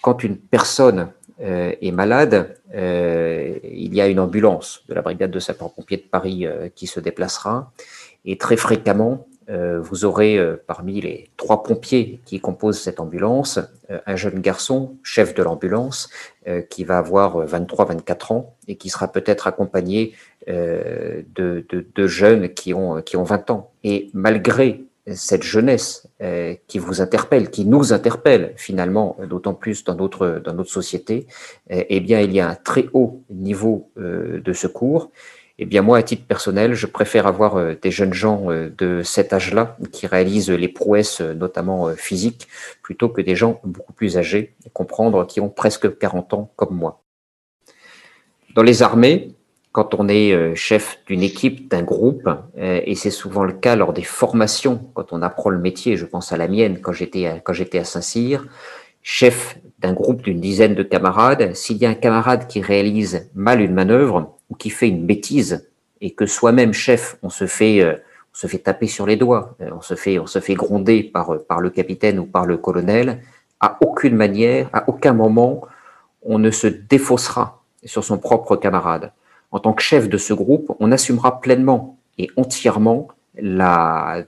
quand une personne euh, est malade, euh, il y a une ambulance de la brigade de sapeurs-pompiers de Paris euh, qui se déplacera. Et très fréquemment, vous aurez parmi les trois pompiers qui composent cette ambulance un jeune garçon, chef de l'ambulance, qui va avoir 23-24 ans et qui sera peut-être accompagné de, jeunes qui ont, qui ont 20 ans. Et malgré cette jeunesse euh, qui vous interpelle, qui nous interpelle finalement, d'autant plus dans notre, dans notre société, euh, eh bien, il y a un très haut niveau euh, de secours. Eh bien, moi, à titre personnel, je préfère avoir euh, des jeunes gens euh, de cet âge-là qui réalisent les prouesses, euh, notamment physiques, plutôt que des gens beaucoup plus âgés, comprendre, qui ont presque 40 ans comme moi. Dans les armées, quand on est euh, chef d'une équipe, d'un groupe, euh, et c'est souvent le cas lors des formations, quand on apprend le métier, je pense à la mienne quand j'étais à, à Saint-Cyr, chef d'un groupe d'une dizaine de camarades, s'il y a un camarade qui réalise mal une manœuvre ou qui fait une bêtise et que soi-même chef, on se fait euh, on se fait taper sur les doigts, on se fait on se fait gronder par par le capitaine ou par le colonel, à aucune manière, à aucun moment, on ne se défaussera sur son propre camarade en tant que chef de ce groupe, on assumera pleinement et entièrement la,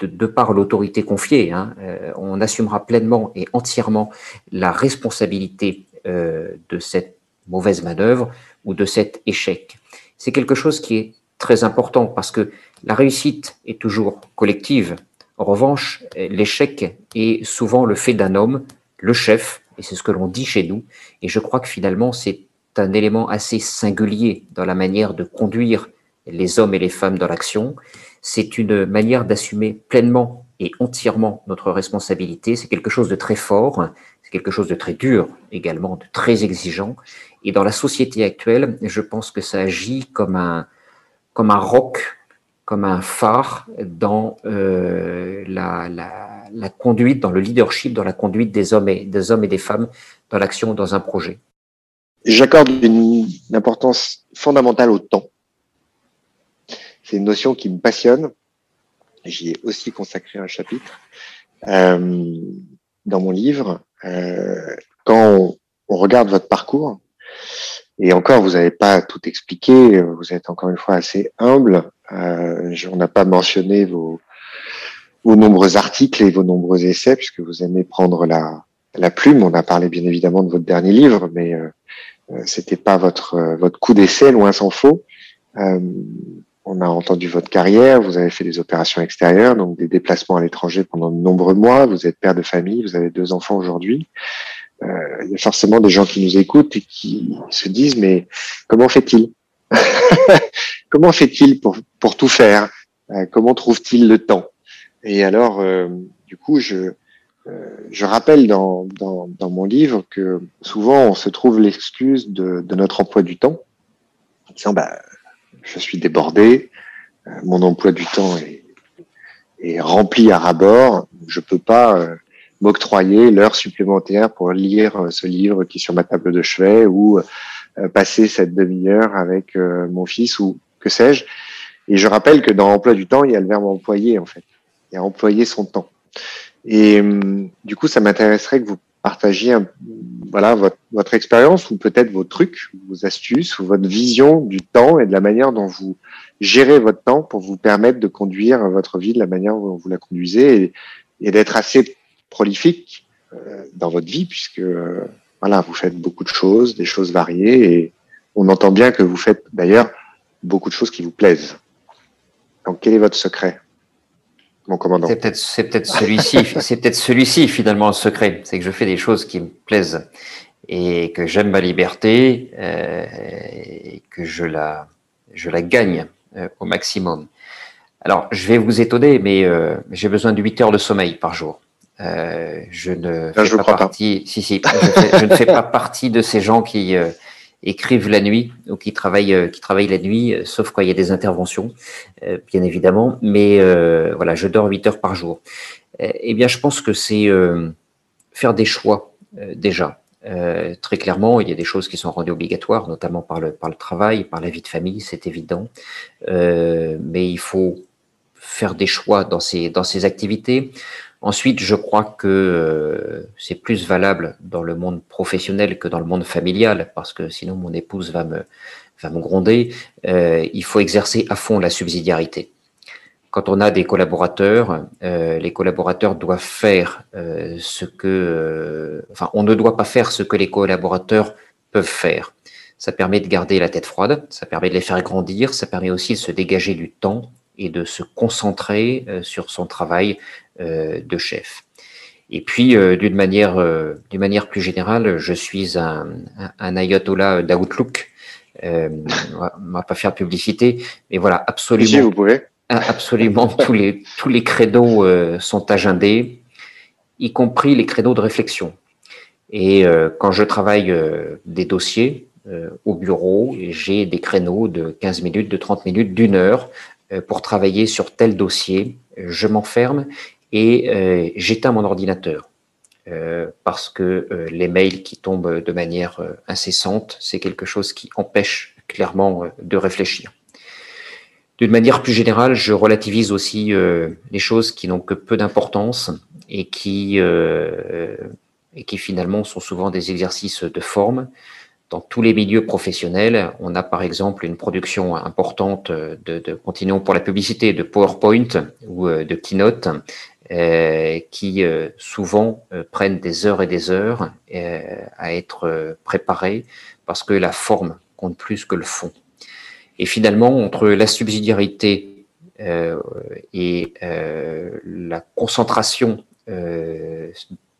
de, par l'autorité confiée, hein, euh, on assumera pleinement et entièrement la responsabilité euh, de cette mauvaise manœuvre ou de cet échec. C'est quelque chose qui est très important parce que la réussite est toujours collective. En revanche, l'échec est souvent le fait d'un homme, le chef, et c'est ce que l'on dit chez nous. Et je crois que finalement, c'est un élément assez singulier dans la manière de conduire les hommes et les femmes dans l'action. C'est une manière d'assumer pleinement et entièrement notre responsabilité. C'est quelque chose de très fort, c'est quelque chose de très dur également, de très exigeant. Et dans la société actuelle, je pense que ça agit comme un, comme un roc, comme un phare dans euh, la, la, conduite, dans le leadership, dans la conduite des hommes et des hommes et des femmes dans l'action, dans un projet. J'accorde une importance fondamentale au temps. C'est une notion qui me passionne. J'y ai aussi consacré un chapitre euh, dans mon livre. Euh, quand on, on, regarde votre parcours, et encore, vous n'avez pas tout expliqué. Vous êtes encore une fois assez humble. Euh, on n'a pas mentionné vos, vos nombreux articles et vos nombreux essais, puisque vous aimez prendre la, la plume. On a parlé bien évidemment de votre dernier livre, mais euh, c'était pas votre euh, votre coup d'essai, loin s'en faut. Euh, on a entendu votre carrière. Vous avez fait des opérations extérieures, donc des déplacements à l'étranger pendant de nombreux mois. Vous êtes père de famille. Vous avez deux enfants aujourd'hui euh, il y a forcément des gens qui nous écoutent et qui se disent mais comment fait-il Comment fait-il pour, pour tout faire? Euh, Comment trouve-t-il le temps? Et alors, euh, du coup, je, euh, je rappelle dans, dans, dans, mon livre que souvent on se trouve l'excuse de, de, notre emploi du temps, en disant bah, je suis débordé, euh, mon emploi du temps est, est rempli à ras-bord, je peux pas m'octroyer l'heure supplémentaire pour lire euh, ce livre qui est sur ma table de chevet ou euh, passer cette demi-heure avec euh, mon fils ou que sais-je. Et je rappelle que dans l'emploi du temps, il y a le verbe employer en fait. Il y a employer son temps. Et hum, du coup, ça m'intéresserait que vous partagiez voilà votre, votre expérience ou peut-être vos trucs, vos astuces ou votre vision du temps et de la manière dont vous gérez votre temps pour vous permettre de conduire votre vie de la manière dont vous la conduisez et, et d'être assez prolifique euh, dans votre vie puisque euh, voilà, vous faites beaucoup de choses, des choses variées et on entend bien que vous faites d'ailleurs beaucoup de choses qui vous plaisent. Donc quel est votre secret? Mon commandant C'est peut-être c'est peut-être celui-ci c'est peut-être celui-ci finalement le secret, c'est que je fais des choses qui me plaisent et que j'aime ma liberté euh, et que je la je la gagne euh, au maximum. Alors, je vais vous étonner, mais euh, j'ai besoin de 8 heures de sommeil par jour. Je ne fais pas partie. Si si, je, ne fais pas partie de ces gens qui écrivent la nuit ou qui travaillent euh, qui travaillent la nuit, sauf quand il y a des interventions, bien évidemment. Mais voilà, je dors 8 heures par jour. Eh bien, je pense que c'est faire des choix déjà. très clairement, il y a des choses qui sont rendues obligatoires, notamment par le par le travail, par la vie de famille, c'est évident. mais il faut faire des choix dans ces dans ces activités. Ensuite, je crois que euh, c'est plus valable dans le monde professionnel que dans le monde familial, parce que sinon mon épouse va me, va me gronder. Euh, il faut exercer à fond la subsidiarité. Quand on a des collaborateurs, euh, les collaborateurs doivent faire ce que, enfin, on ne doit pas faire ce que les collaborateurs peuvent faire. Ça permet de garder la tête froide, ça permet de les faire grandir, ça permet aussi de se dégager du temps et de se concentrer sur son travail de chef. Et puis, euh, d'une manière, euh, d'une manière plus générale, je suis un, un ayatollah d'Outlook. Euh, on va pas faire publicité, mais voilà, absolument. vous pouvez. Absolument, tous les tous les créneaux sont agendés, y compris les créneaux de réflexion. Et quand je travaille des dossiers au bureau, j'ai des créneaux de 15 minutes, de 30 minutes, d'une heure pour travailler sur tel dossier. Je m'enferme et euh, j'éteins mon ordinateur. Euh, parce que euh, les mails qui tombent de manière incessante, c'est quelque chose qui empêche clairement de réfléchir. D'une manière plus générale, je relativise aussi les choses qui n'ont que peu d'importance et qui, et qui finalement sont souvent des exercices de forme. Dans tous les milieux professionnels, on a par exemple une production importante de, continuons pour la publicité, de PowerPoint ou de Keynote qui euh, souvent euh, prennent des heures et des heures à être préparés parce que la forme compte plus que le fond. Et finalement, entre la subsidiarité euh, et euh, la concentration euh,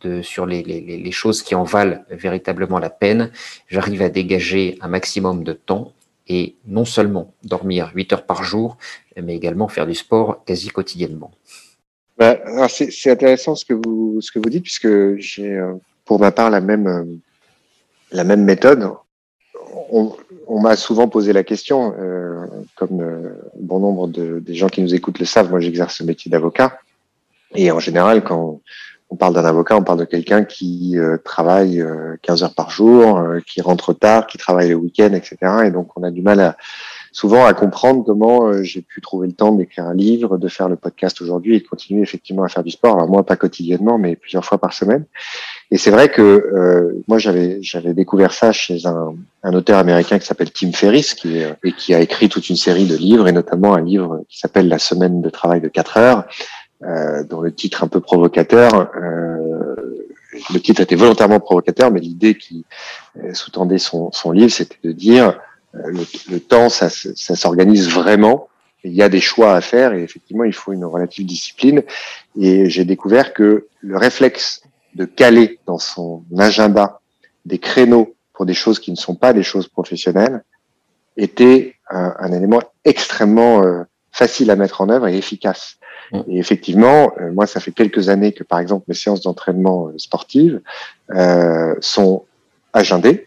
de, sur les, les, les, choses qui en valent véritablement la peine, j'arrive à dégager un maximum de temps et non seulement dormir 8 heures par jour, mais également faire du sport quasi quotidiennement. Bah, c'est intéressant ce que vous ce que vous dites puisque j'ai pour ma part la même la même méthode. On, on m'a souvent posé la question, euh, comme euh, bon nombre de, des gens qui nous écoutent le savent, moi j'exerce ce métier d'avocat. Et en général, quand on parle d'un avocat, on parle de quelqu'un qui euh, travaille 15 heures par jour, qui rentre tard, qui travaille le week-end, etc. Et donc on a du mal à, souvent à comprendre comment euh, j'ai pu trouver le temps d'écrire un livre, de faire le podcast aujourd'hui et de continuer effectivement à faire du sport. Alors moi, pas quotidiennement, mais plusieurs fois par semaine. Et c'est vrai que euh, moi, j'avais j'avais découvert ça chez un, un auteur américain qui s'appelle Tim Ferriss, qui et qui a écrit toute une série de livres, et notamment un livre qui s'appelle La semaine de travail de 4 heures, euh, dont le titre un peu provocateur. Euh, le titre était volontairement provocateur, mais l'idée qui euh, sous-tendait son, son livre, c'était de dire euh, le, temps, ça, ça s'organise vraiment. Il y a des choix à faire et effectivement, il faut une relative discipline. Et j'ai découvert que le réflexe de caler dans son agenda des créneaux pour des choses qui ne sont pas des choses professionnelles était un, un élément extrêmement euh, facile à mettre en œuvre et efficace. Mm. Et effectivement, euh, moi, ça fait quelques années que, par exemple, mes séances d'entraînement sportives euh, sont agendées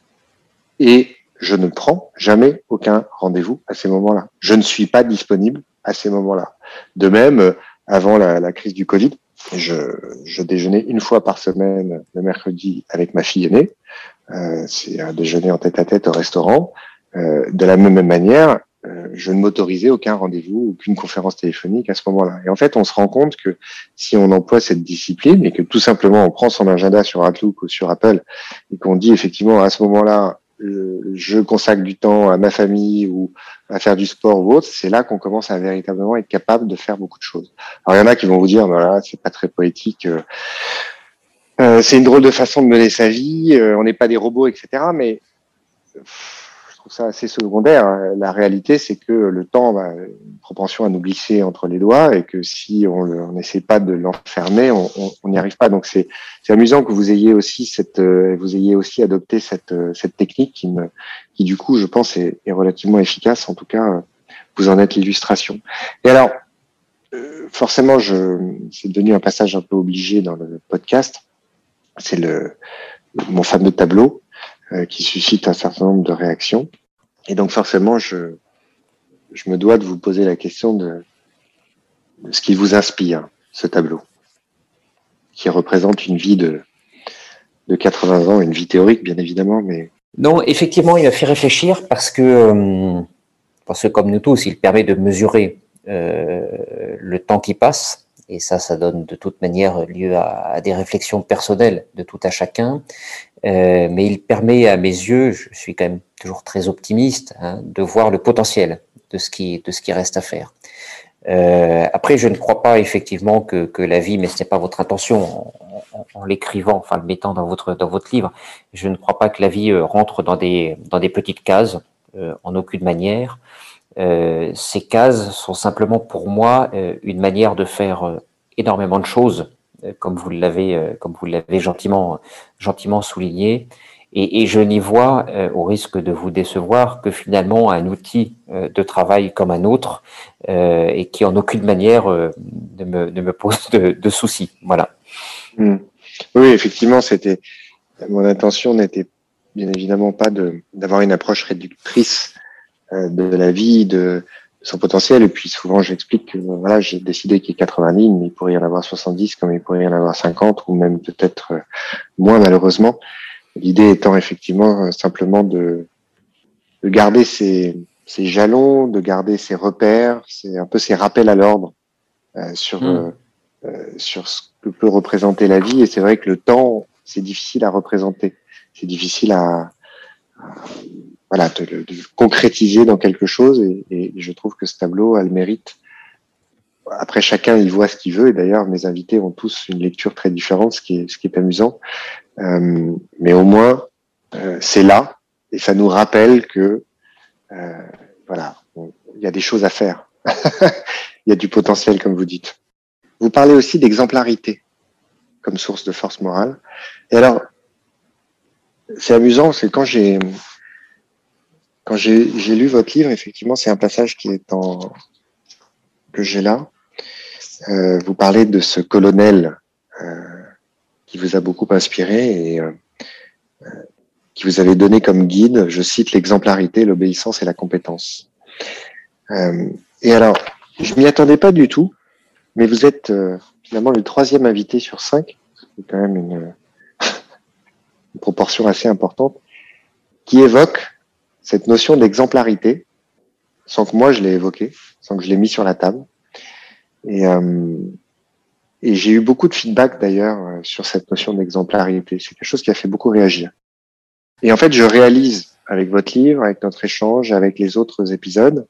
et je ne prends jamais aucun rendez-vous à ces moments-là. Je ne suis pas disponible à ces moments-là. De même, euh, avant la, la crise du Covid, je, je, déjeunais une fois par semaine le mercredi avec ma fille aînée. Euh, c'est un déjeuner en tête-à-tête au restaurant. Euh, de la même manière, euh, je ne m'autorisais aucun rendez-vous, aucune conférence téléphonique à ce moment-là. Et en fait, on se rend compte que si on emploie cette discipline et que tout simplement on prend son agenda sur Outlook ou sur Apple et qu'on dit effectivement à ce moment-là, je consacre du temps à ma famille ou à faire du sport ou autre, c'est là qu'on commence à véritablement être capable de faire beaucoup de choses. Alors il y en a qui vont vous dire, voilà, c'est pas très poétique, euh, euh c'est une drôle de façon de mener sa vie, euh, on n'est pas des robots, etc. Mais ça assez secondaire. La réalité, c'est que le temps a une propension à nous glisser entre les doigts et que si on n'essaie pas de l'enfermer, on n'y arrive pas. Donc c'est amusant que vous ayez aussi cette, euh, vous ayez aussi adopté cette, euh, cette technique qui me, qui du coup, je pense, est, est relativement efficace. En tout cas, vous en êtes l'illustration. Et alors, euh, forcément, je, c'est devenu un passage un peu obligé dans le podcast. C'est le, mon fameux tableau euh, qui suscite un certain nombre de réactions. Et donc forcément, je, me dois de vous poser la question de, ce qui vous inspire, ce tableau, qui représente une vie de, de 80 ans, une vie théorique bien évidemment, mais... Non, effectivement, il m'a fait réfléchir parce que, euh, parce que comme nous tous, il permet de mesurer euh, le temps qui passe et ça, ça donne de toute manière lieu à, des réflexions personnelles de tout à chacun. Euh, mais il permet à mes yeux, je suis quand même toujours très optimiste, hein, de voir le potentiel de ce qui, de ce qui reste à faire. Euh, après, je ne crois pas effectivement que, que la vie, mais ce n'est pas votre intention en, en, l'écrivant, enfin le mettant dans votre dans votre livre, je ne crois pas que la vie euh, rentre dans des dans des petites cases en aucune manière. Euh, ces cases sont simplement pour moi euh, une manière de faire euh, énormément de choses, comme vous l'avez, comme vous l'avez gentiment, gentiment souligné. Et, je n'y vois, au risque de vous décevoir, que finalement un outil de travail comme un autre et qui en aucune manière ne me, pose de, soucis. Voilà. Mmh. Oui, effectivement, c'était mon intention n'était bien évidemment pas d'avoir une approche réductrice de la vie, de, son potentiel. Et puis souvent, j'explique que voilà, j'ai décidé qu'il y ait 80 lignes, mais il pourrait y en avoir 70, comme il pourrait y en avoir 50, ou même peut-être euh, moins malheureusement. L'idée étant effectivement euh, simplement de, de garder ses, ses, jalons, de garder ses repères, c'est un peu ses rappels à l'ordre euh, sur mmh. euh, sur ce que peut représenter la vie. Et c'est vrai que le temps, c'est difficile à représenter, c'est difficile à, à voilà, de, de, concrétiser dans quelque chose. Et, et, je trouve que ce tableau a le mérite. Après, chacun y voit ce qu'il veut. Et d'ailleurs, mes invités ont tous une lecture très différente, ce qui est, ce qui est amusant. Euh, mais au moins, euh, c'est là. Et ça nous rappelle que, euh, voilà, il y a des choses à faire. il y a du potentiel, comme vous dites. Vous parlez aussi d'exemplarité comme source de force morale. Et alors, c'est amusant, c'est quand j'ai quand j'ai lu votre livre, effectivement, c'est un passage qui est en que j'ai là. Euh, vous parlez de ce colonel euh, qui vous a beaucoup inspiré et euh, qui vous avait donné comme guide, je cite l'exemplarité, l'obéissance et la compétence. et alors, je m'y attendais pas du tout, mais vous êtes finalement le troisième invité sur cinq, c'est quand même une, une proportion assez importante, qui évoque cette notion d'exemplarité, sans que moi je l'ai évoqué, sans que je l'ai mis sur la table. Et, euh, j'ai eu beaucoup de feedback d'ailleurs euh, sur cette notion d'exemplarité. C'est quelque chose qui a fait beaucoup réagir. Et en fait, je réalise avec votre livre, avec notre échange, avec les autres épisodes,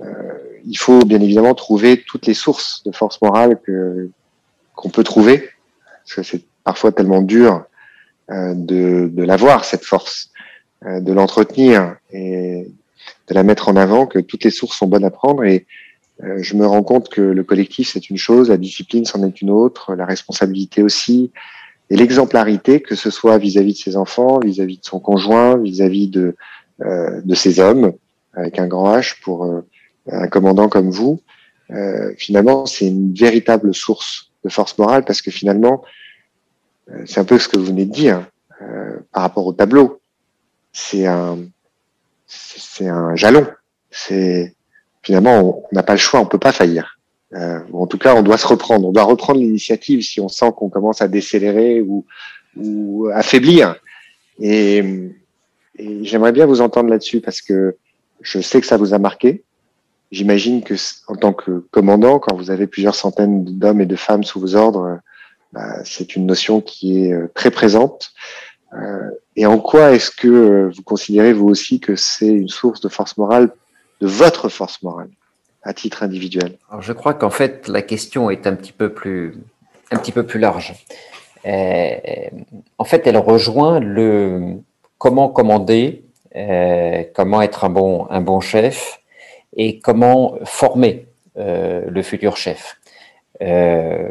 euh, il faut bien évidemment trouver toutes les sources de force morale que qu'on peut trouver, parce que c'est parfois tellement dur de, de l'avoir cette force, de l'entretenir et de la mettre en avant, que toutes les sources sont bonnes à prendre et euh, je me rends compte que le collectif, c'est une chose, la discipline, c'en est une autre, la responsabilité aussi, et l'exemplarité, que ce soit vis-à-vis de ses enfants, vis-à-vis de son conjoint, vis-à-vis de, euh, de ses hommes, avec un grand H pour euh, un commandant comme vous, euh, finalement, c'est une véritable source de force morale parce que finalement, c'est un peu ce que vous venez de dire par rapport au tableau. C'est un, c'est un jalon. C'est finalement, on n'a pas le choix, on peut pas faillir. Euh, en tout cas, on doit se reprendre. On doit reprendre l'initiative si on sent qu'on commence à décélérer ou, ou affaiblir. Et, et j'aimerais bien vous entendre là-dessus parce que je sais que ça vous a marqué. J'imagine que en tant que commandant, quand vous avez plusieurs centaines d'hommes et de femmes sous vos ordres, bah, c'est une notion qui est euh, très présente. Euh, et en quoi est-ce que vous considérez vous aussi que c'est une source de force morale de votre force morale à titre individuel? Alors je crois qu'en fait la question est un petit peu plus, un petit peu plus large. Euh, en fait, elle rejoint le comment commander, euh, comment être un bon, un bon chef et comment former euh, le futur chef. Euh,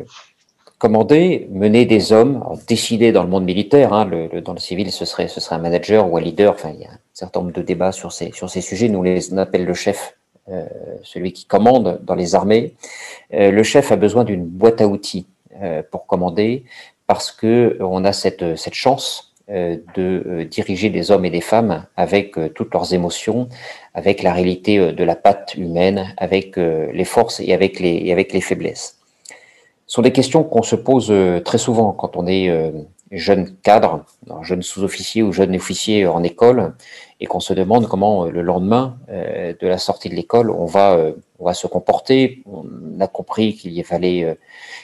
commander, mener des hommes, décider dans le monde militaire, hein, dans le civil, ce serait, ce serait un manager ou un leader. Enfin, il y a un certain nombre de débats sur ces, sujets. Nous les appelle le chef, euh, celui qui commande dans les armées. Euh, le chef a besoin d'une boîte à outils euh, pour commander parce que on a cette, chance de diriger des hommes et des femmes avec toutes leurs émotions, avec la réalité de la patte humaine, avec les forces et avec les faiblesses sont des questions qu'on se pose euh, très souvent quand on est euh, jeune cadre, jeune sous-officier ou jeune officier en école, et qu'on se demande comment euh, le lendemain de la sortie de l'école on va, on va se comporter. On a compris qu'il y fallait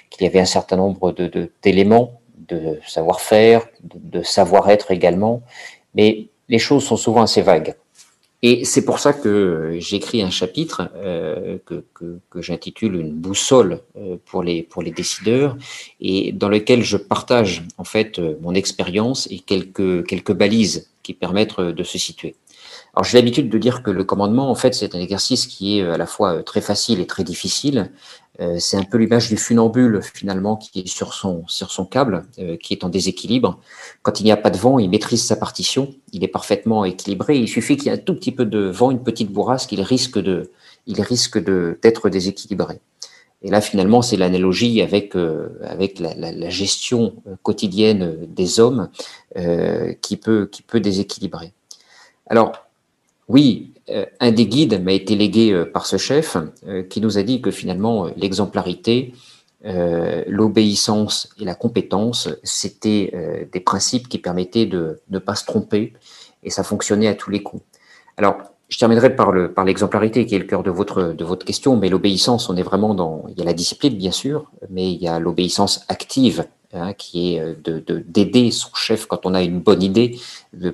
qu'il y avait un certain nombre de d'éléments de, savoir-faire, de savoir-être également, mais les choses sont souvent assez vagues. Et c'est pour ça que j'écris un chapitre euh, que, que, que j'intitule Une boussole euh, pour les, pour les décideurs et dans lequel je partage en fait euh, mon expérience et quelques, quelques balises qui permettent de se situer. Alors j'ai l'habitude de dire que le commandement en fait c'est un exercice qui est à la fois très facile et très difficile euh, c'est un peu l'image du funambule finalement qui est sur son, sur son câble, euh, qui est en déséquilibre. Quand il n'y a pas de vent, il maîtrise sa partition, il est parfaitement équilibré. Il suffit qu'il y ait un tout petit peu de vent, une petite bourrasque, il risque de, il risque d'être déséquilibré. Et là, finalement, c'est l'analogie avec euh, avec la, gestion quotidienne des hommes qui peut qui peut déséquilibrer. Alors, oui, euh, un des guides m'a été légué euh, par ce chef euh, qui nous a dit que finalement l'exemplarité, l'obéissance et la compétence, c'était des principes qui permettaient de ne pas se tromper et ça fonctionnait à tous les coups. Alors, je terminerai par le par l'exemplarité qui est le cœur de votre question, mais l'obéissance, on est vraiment dans il y a la discipline bien sûr, mais il y a l'obéissance active hein, qui est de d'aider son chef quand on a une bonne idée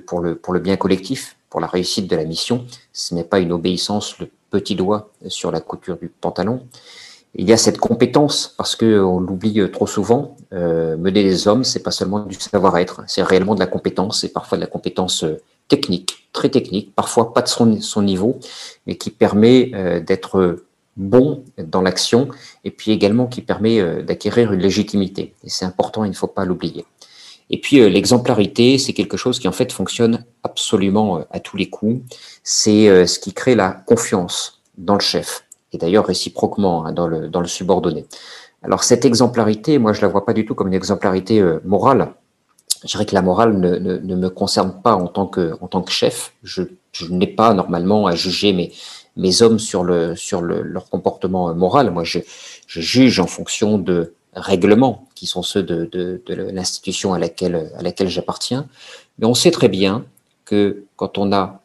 pour le bien collectif pour la réussite de la mission. Ce n'est pas une obéissance le petit doigt sur la couture du pantalon. Il y a cette compétence parce que on l'oublie trop souvent. Euh, mener les hommes, c'est pas seulement du savoir-être, c'est réellement de la compétence, et parfois de la compétence euh, technique, très technique, parfois pas de son, niveau, mais qui permet d'être bon dans l'action et puis également qui permet d'acquérir une légitimité. C'est important, il ne faut pas l'oublier. Et puis euh, l'exemplarité, c'est quelque chose qui en fait fonctionne absolument euh, à tous les coups. C'est euh, ce qui crée la confiance dans le chef et d'ailleurs réciproquement hein, dans, le, dans le subordonné. Alors cette exemplarité, moi je la vois pas du tout comme une exemplarité morale. Je dirais que la morale ne, ne, ne, me concerne pas en tant que, en tant que chef. Je, je n'ai pas normalement à juger mes, mes hommes sur, le, sur le, leur comportement moral. Moi, je, je juge en fonction de règlements qui sont ceux de, de, de l'institution à laquelle, à laquelle j'appartiens. Mais on sait très bien que quand on a,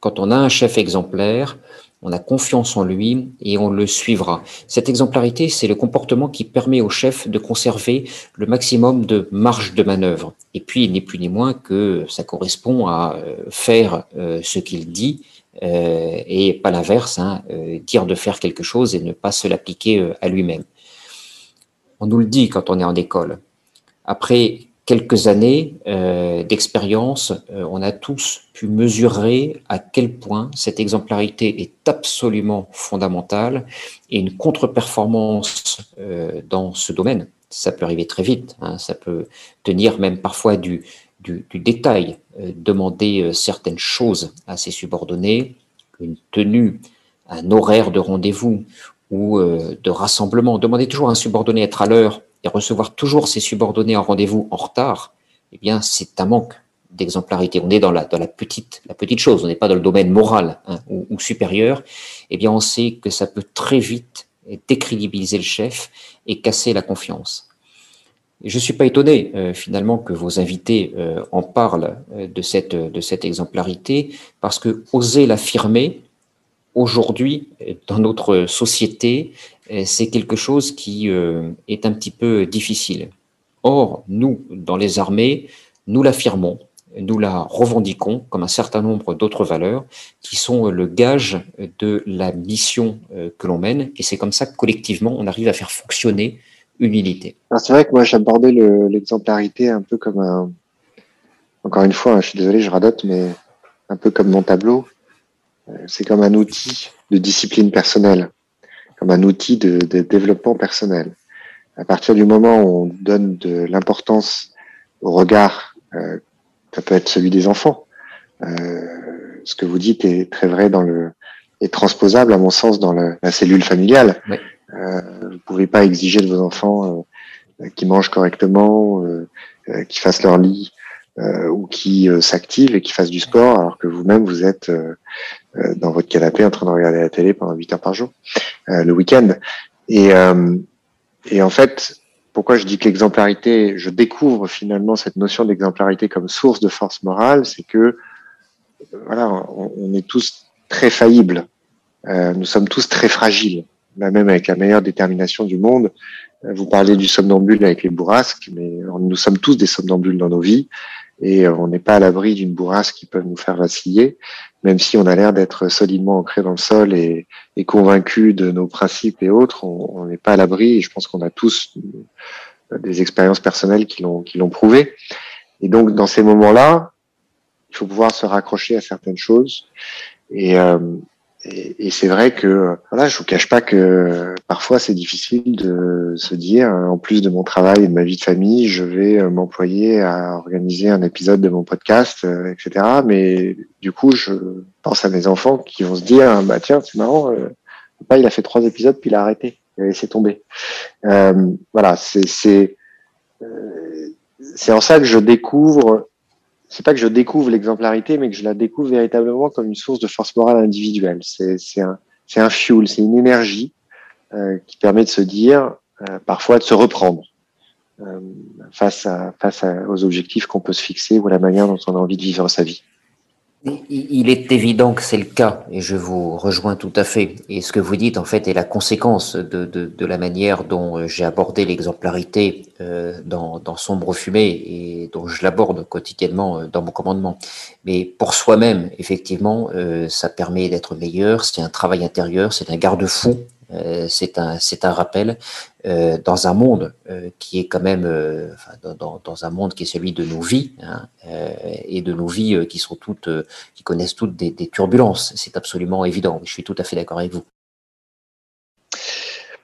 quand on a un chef exemplaire, on a confiance en lui et on le suivra. Cette exemplarité, c'est le comportement qui permet au chef de conserver le maximum de marge de manœuvre. Et puis, il n'est plus ni moins que ça correspond à euh, faire euh, ce qu'il dit euh, et pas l'inverse, hein, dire de faire quelque chose et ne pas se l'appliquer à lui-même. On nous le dit quand on est en école. Après quelques années euh, d'expérience, euh, on a tous pu mesurer à quel point cette exemplarité est absolument fondamentale et une contre-performance euh, dans ce domaine. Ça peut arriver très vite, hein, ça peut tenir même parfois du, détail, demander certaines choses à ses subordonnés, une tenue, un horaire de rendez-vous ou euh, de rassemblement. Demander toujours à un subordonné d'être à l'heure et recevoir toujours ses subordonnés en rendez-vous en retard, eh bien, c'est un manque d'exemplarité. On est dans la, petite, chose. On n'est pas dans le domaine moral hein, ou, supérieur. Eh bien, on sait que ça peut très vite décrédibiliser le chef et casser la confiance. Je suis pas étonné euh, finalement que vos invités euh, en parlent de cette exemplarité parce que oser l'affirmer, aujourd'hui, dans notre société, c'est quelque chose qui euh, est un petit peu difficile. Or, nous, dans les armées, nous l'affirmons, nous la revendiquons comme un certain nombre d'autres valeurs qui sont le gage de la mission euh, que l'on mène. Et c'est comme ça que collectivement, on arrive à faire fonctionner une unité. C'est vrai que moi, j'abordais l'exemplarité un peu comme un... Encore une fois, hein, je suis désolé, je radote, mais un peu comme mon tableau. C'est comme un outil de discipline personnelle, comme un outil de, de, développement personnel. À partir du moment où on donne de l'importance au regard, euh, ça peut être celui des enfants. Euh, ce que vous dites est très vrai dans le est transposable à mon sens dans le, la cellule familiale. Oui. Euh, vous pouvez pas exiger de vos enfants euh, qu'ils mangent correctement, euh, euh, qu'ils fassent leur lit, euh, ou qui euh, s'activent et qui fassent du sport alors que vous-même vous êtes euh, dans votre canapé en train de regarder la télé pendant 8 heures par jour le week-end. Et, et en fait, pourquoi je dis que l'exemplarité, je découvre finalement cette notion d'exemplarité comme source de force morale, c'est que voilà, on, est tous très faillibles, euh, nous sommes tous très fragiles, même avec la meilleure détermination du monde. Vous parlez du somnambule avec les bourrasques, mais nous sommes tous des somnambules dans nos vies et on n'est pas à l'abri d'une bourrasque qui peut nous faire vaciller, même si on a l'air d'être solidement ancré dans le sol et, et convaincu de nos principes et autres, on n'est pas à l'abri. Et je pense qu'on a tous des expériences personnelles qui l'ont qui l'ont prouvé. Et donc dans ces moments-là, il faut pouvoir se raccrocher à certaines choses. Et, euh, et, et c'est vrai que voilà, je vous cache pas que parfois c'est difficile de se dire, en plus de mon travail et de ma vie de famille, je vais euh, m'employer à organiser un épisode de mon podcast, euh, etc. Mais du coup, je pense à mes enfants qui vont se dire, bah tiens, c'est marrant, euh, papa il a fait trois épisodes puis il a arrêté, il a laissé tomber. Euh, voilà, c'est c'est euh, c'est en ça que je découvre c'est pas que je découvre l'exemplarité, mais que je la découvre véritablement comme une source de force morale individuelle. C'est un, un fuel, c'est une énergie euh, qui permet de se dire, euh, parfois de se reprendre euh, face, à, face à, aux objectifs qu'on peut se fixer ou à la manière dont on a envie de vivre sa vie. Il est évident que c'est le cas, et je vous rejoins tout à fait. Et ce que vous dites, en fait, est la conséquence de, la manière dont euh, j'ai abordé l'exemplarité euh, dans, Sombre Fumée et dont je l'aborde quotidiennement euh, dans mon commandement. Mais pour soi-même, effectivement, ça permet d'être meilleur, c'est un travail intérieur, c'est un garde-fou c'est un, c'est un rappel dans un monde qui est quand même, dans, un monde qui est celui de nos vies hein, et de nos vies qui sont toutes, qui connaissent toutes des, turbulences. C'est absolument évident. Je suis tout à fait d'accord avec vous.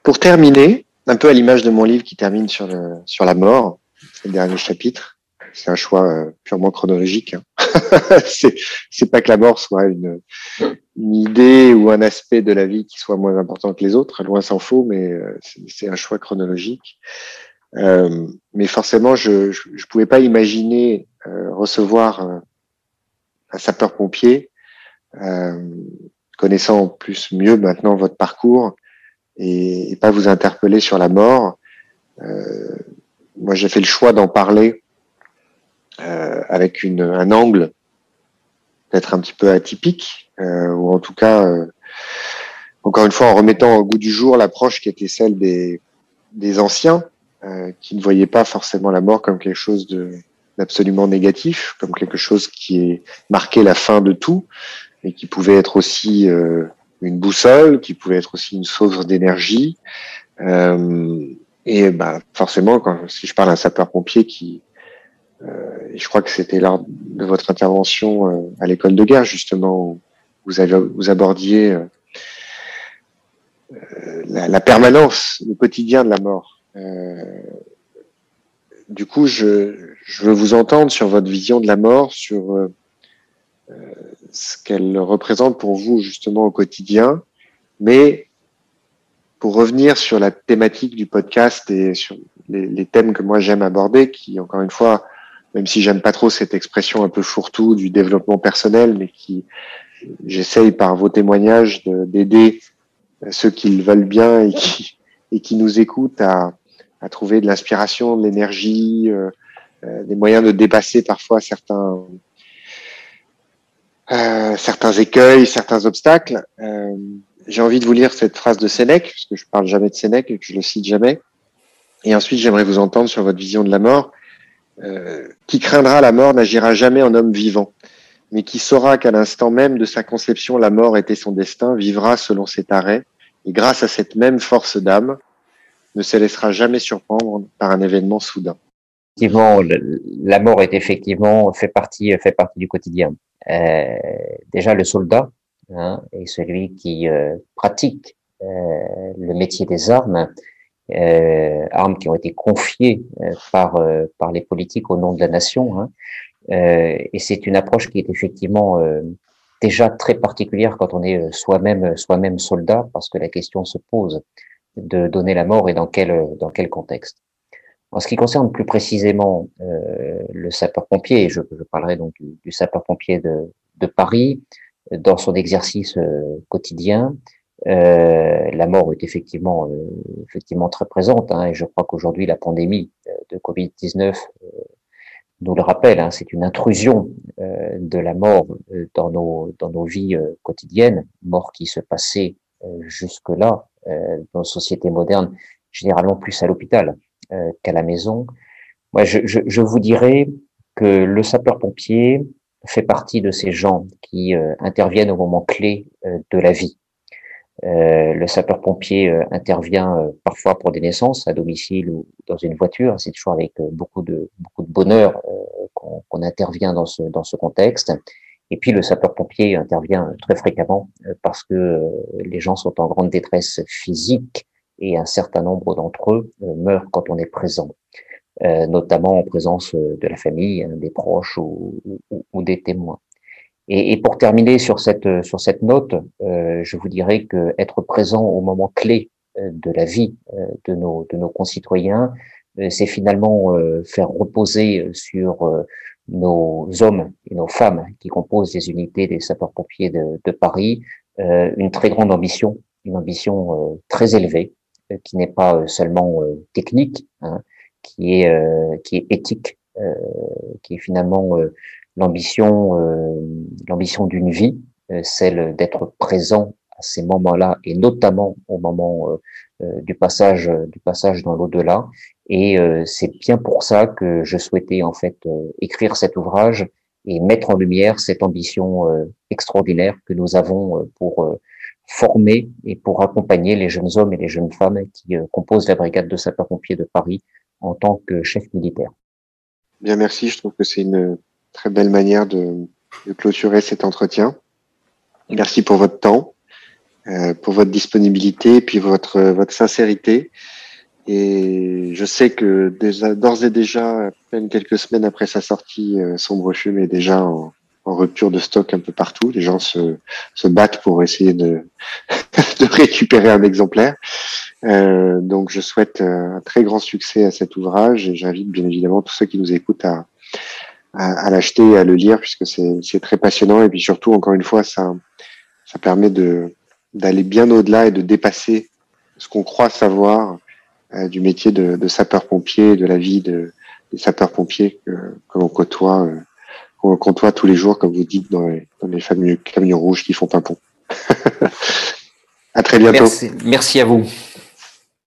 Pour terminer, un peu à l'image de mon livre qui termine sur, le, sur la mort, le dernier chapitre. C'est un choix euh, purement chronologique. Hein. c'est pas que la mort soit une, une, idée ou un aspect de la vie qui soit moins important que les autres, loin s'en faut, mais euh, c'est un choix chronologique. Euh, mais forcément, je ne pouvais pas imaginer euh, recevoir un sapeur-pompier, connaissant plus mieux maintenant votre parcours, et, et, pas vous interpeller sur la mort. Euh, moi, j'ai fait le choix d'en parler euh, avec une, un angle peut-être un petit peu atypique, euh, ou en tout cas, euh, encore une fois, en remettant au goût du jour l'approche qui était celle des, des anciens, euh, qui ne voyaient pas forcément la mort comme quelque chose d'absolument négatif, comme quelque chose qui est marqué la fin de tout, et qui pouvait être aussi euh, une boussole, qui pouvait être aussi une source d'énergie. Euh, et bah, forcément, quand, si je parle d'un sapeur-pompier qui, euh, et je crois que c'était lors de votre intervention euh, à l'école de guerre, justement, où vous, abordiez euh, euh, la, permanence, le quotidien de la mort. du coup, je, veux vous entendre sur votre vision de la mort, sur ce qu'elle représente pour vous justement au quotidien. Mais pour revenir sur la thématique du podcast et sur les thèmes que moi j'aime aborder, qui encore une fois, même si j'aime pas trop cette expression un peu fourre-tout du développement personnel, mais qui j'essaye par vos témoignages d'aider ceux qui le veulent bien et qui, et qui nous écoutent à, à trouver de l'inspiration, de l'énergie, euh, euh des moyens de dépasser parfois certains euh, certains écueils, certains obstacles. Euh, j'ai envie de vous lire cette phrase de Sénèque, parce que je parle jamais de Sénèque et que je le cite jamais. Et ensuite, j'aimerais vous entendre sur votre vision de la mort. Euh, qui craindra la mort n'agira jamais en homme vivant, mais qui saura qu'à l'instant même de sa conception, la mort était son destin, vivra selon cet arrêt, et grâce à cette même force d'âme, ne se laissera jamais surprendre par un événement soudain. Effectivement, la mort est effectivement fait partie fait partie du quotidien. Euh, déjà, le soldat hein, est celui qui euh, pratique euh, le métier des armes, armes qui ont été confiées par par les politiques au nom de la nation. Hein. et c'est une approche qui est effectivement déjà très particulière quand on est soi-même soi-même soldat, parce que la question se pose de donner la mort et dans quel dans quel contexte. En ce qui concerne plus précisément euh, le sapeur-pompier, je, je, parlerai donc du, du sapeur-pompier de, de, Paris, dans son exercice euh, quotidien, euh, la mort est effectivement, euh, effectivement très présente, hein, et je crois qu'aujourd'hui la pandémie euh, de Covid-19 nous le rappelle, hein, c'est une intrusion de la mort dans nos, dans nos vies quotidiennes, mort qui se passait jusque-là dans nos sociétés modernes, généralement plus à l'hôpital euh, qu'à la maison. Moi, je, je, je, vous dirais que le sapeur-pompier fait partie de ces gens qui euh, interviennent au moment clé euh, de la vie. Le sapeur-pompier intervient parfois pour des naissances à domicile ou dans une voiture. C'est toujours avec beaucoup de beaucoup de bonheur qu'on intervient dans ce dans ce contexte. Et puis le sapeur-pompier intervient très fréquemment parce que les gens sont en grande détresse physique et un certain nombre d'entre eux euh, meurent quand on est présent, euh, notamment en présence euh, de la famille, hein, des proches ou des témoins. Et, et, pour terminer sur cette sur cette note, euh, je vous dirais que être présent au moment clé de la vie de nos de nos concitoyens, c'est finalement faire reposer sur nos hommes et nos femmes qui composent les unités des sapeurs-pompiers de, de Paris une très grande ambition, une ambition très élevée euh, qui n'est pas euh, seulement euh, technique, hein, qui est qui est éthique, qui est finalement l'ambition l'ambition d'une vie, celle d'être présent à ces moments-là et notamment au moment du passage du passage dans l'au-delà. Et c'est bien pour ça que je souhaitais en fait écrire cet ouvrage et mettre en lumière cette ambition extraordinaire que nous avons pour former et pour accompagner les jeunes hommes et les jeunes femmes qui composent la brigade de sapeurs-pompiers de Paris en tant que chef militaire. Bien, merci. Je trouve que c'est une très belle manière de, clôturer cet entretien. Merci pour votre temps, euh, pour votre disponibilité, puis votre sincérité. Et je sais que d'ores et déjà, à peine quelques semaines après sa sortie, euh, Sombre Fume est déjà en, rupture de stock un peu partout. Les gens se, battent pour essayer de, de récupérer un exemplaire. Euh, donc je souhaite un très grand succès à cet ouvrage et j'invite bien évidemment tous ceux qui nous écoutent à, à, à l'acheter et à le lire puisque c'est très passionnant et puis surtout encore une fois ça ça permet de d'aller bien au-delà et de dépasser ce qu'on croit savoir euh, du métier de, de sapeur-pompier, de la vie de, des sapeurs-pompiers que, que l'on côtoie, euh, qu'on côtoie tous les jours, comme vous dites, dans les, dans les fameux camions rouges qui font pimpon. à très bientôt. Merci, merci à vous.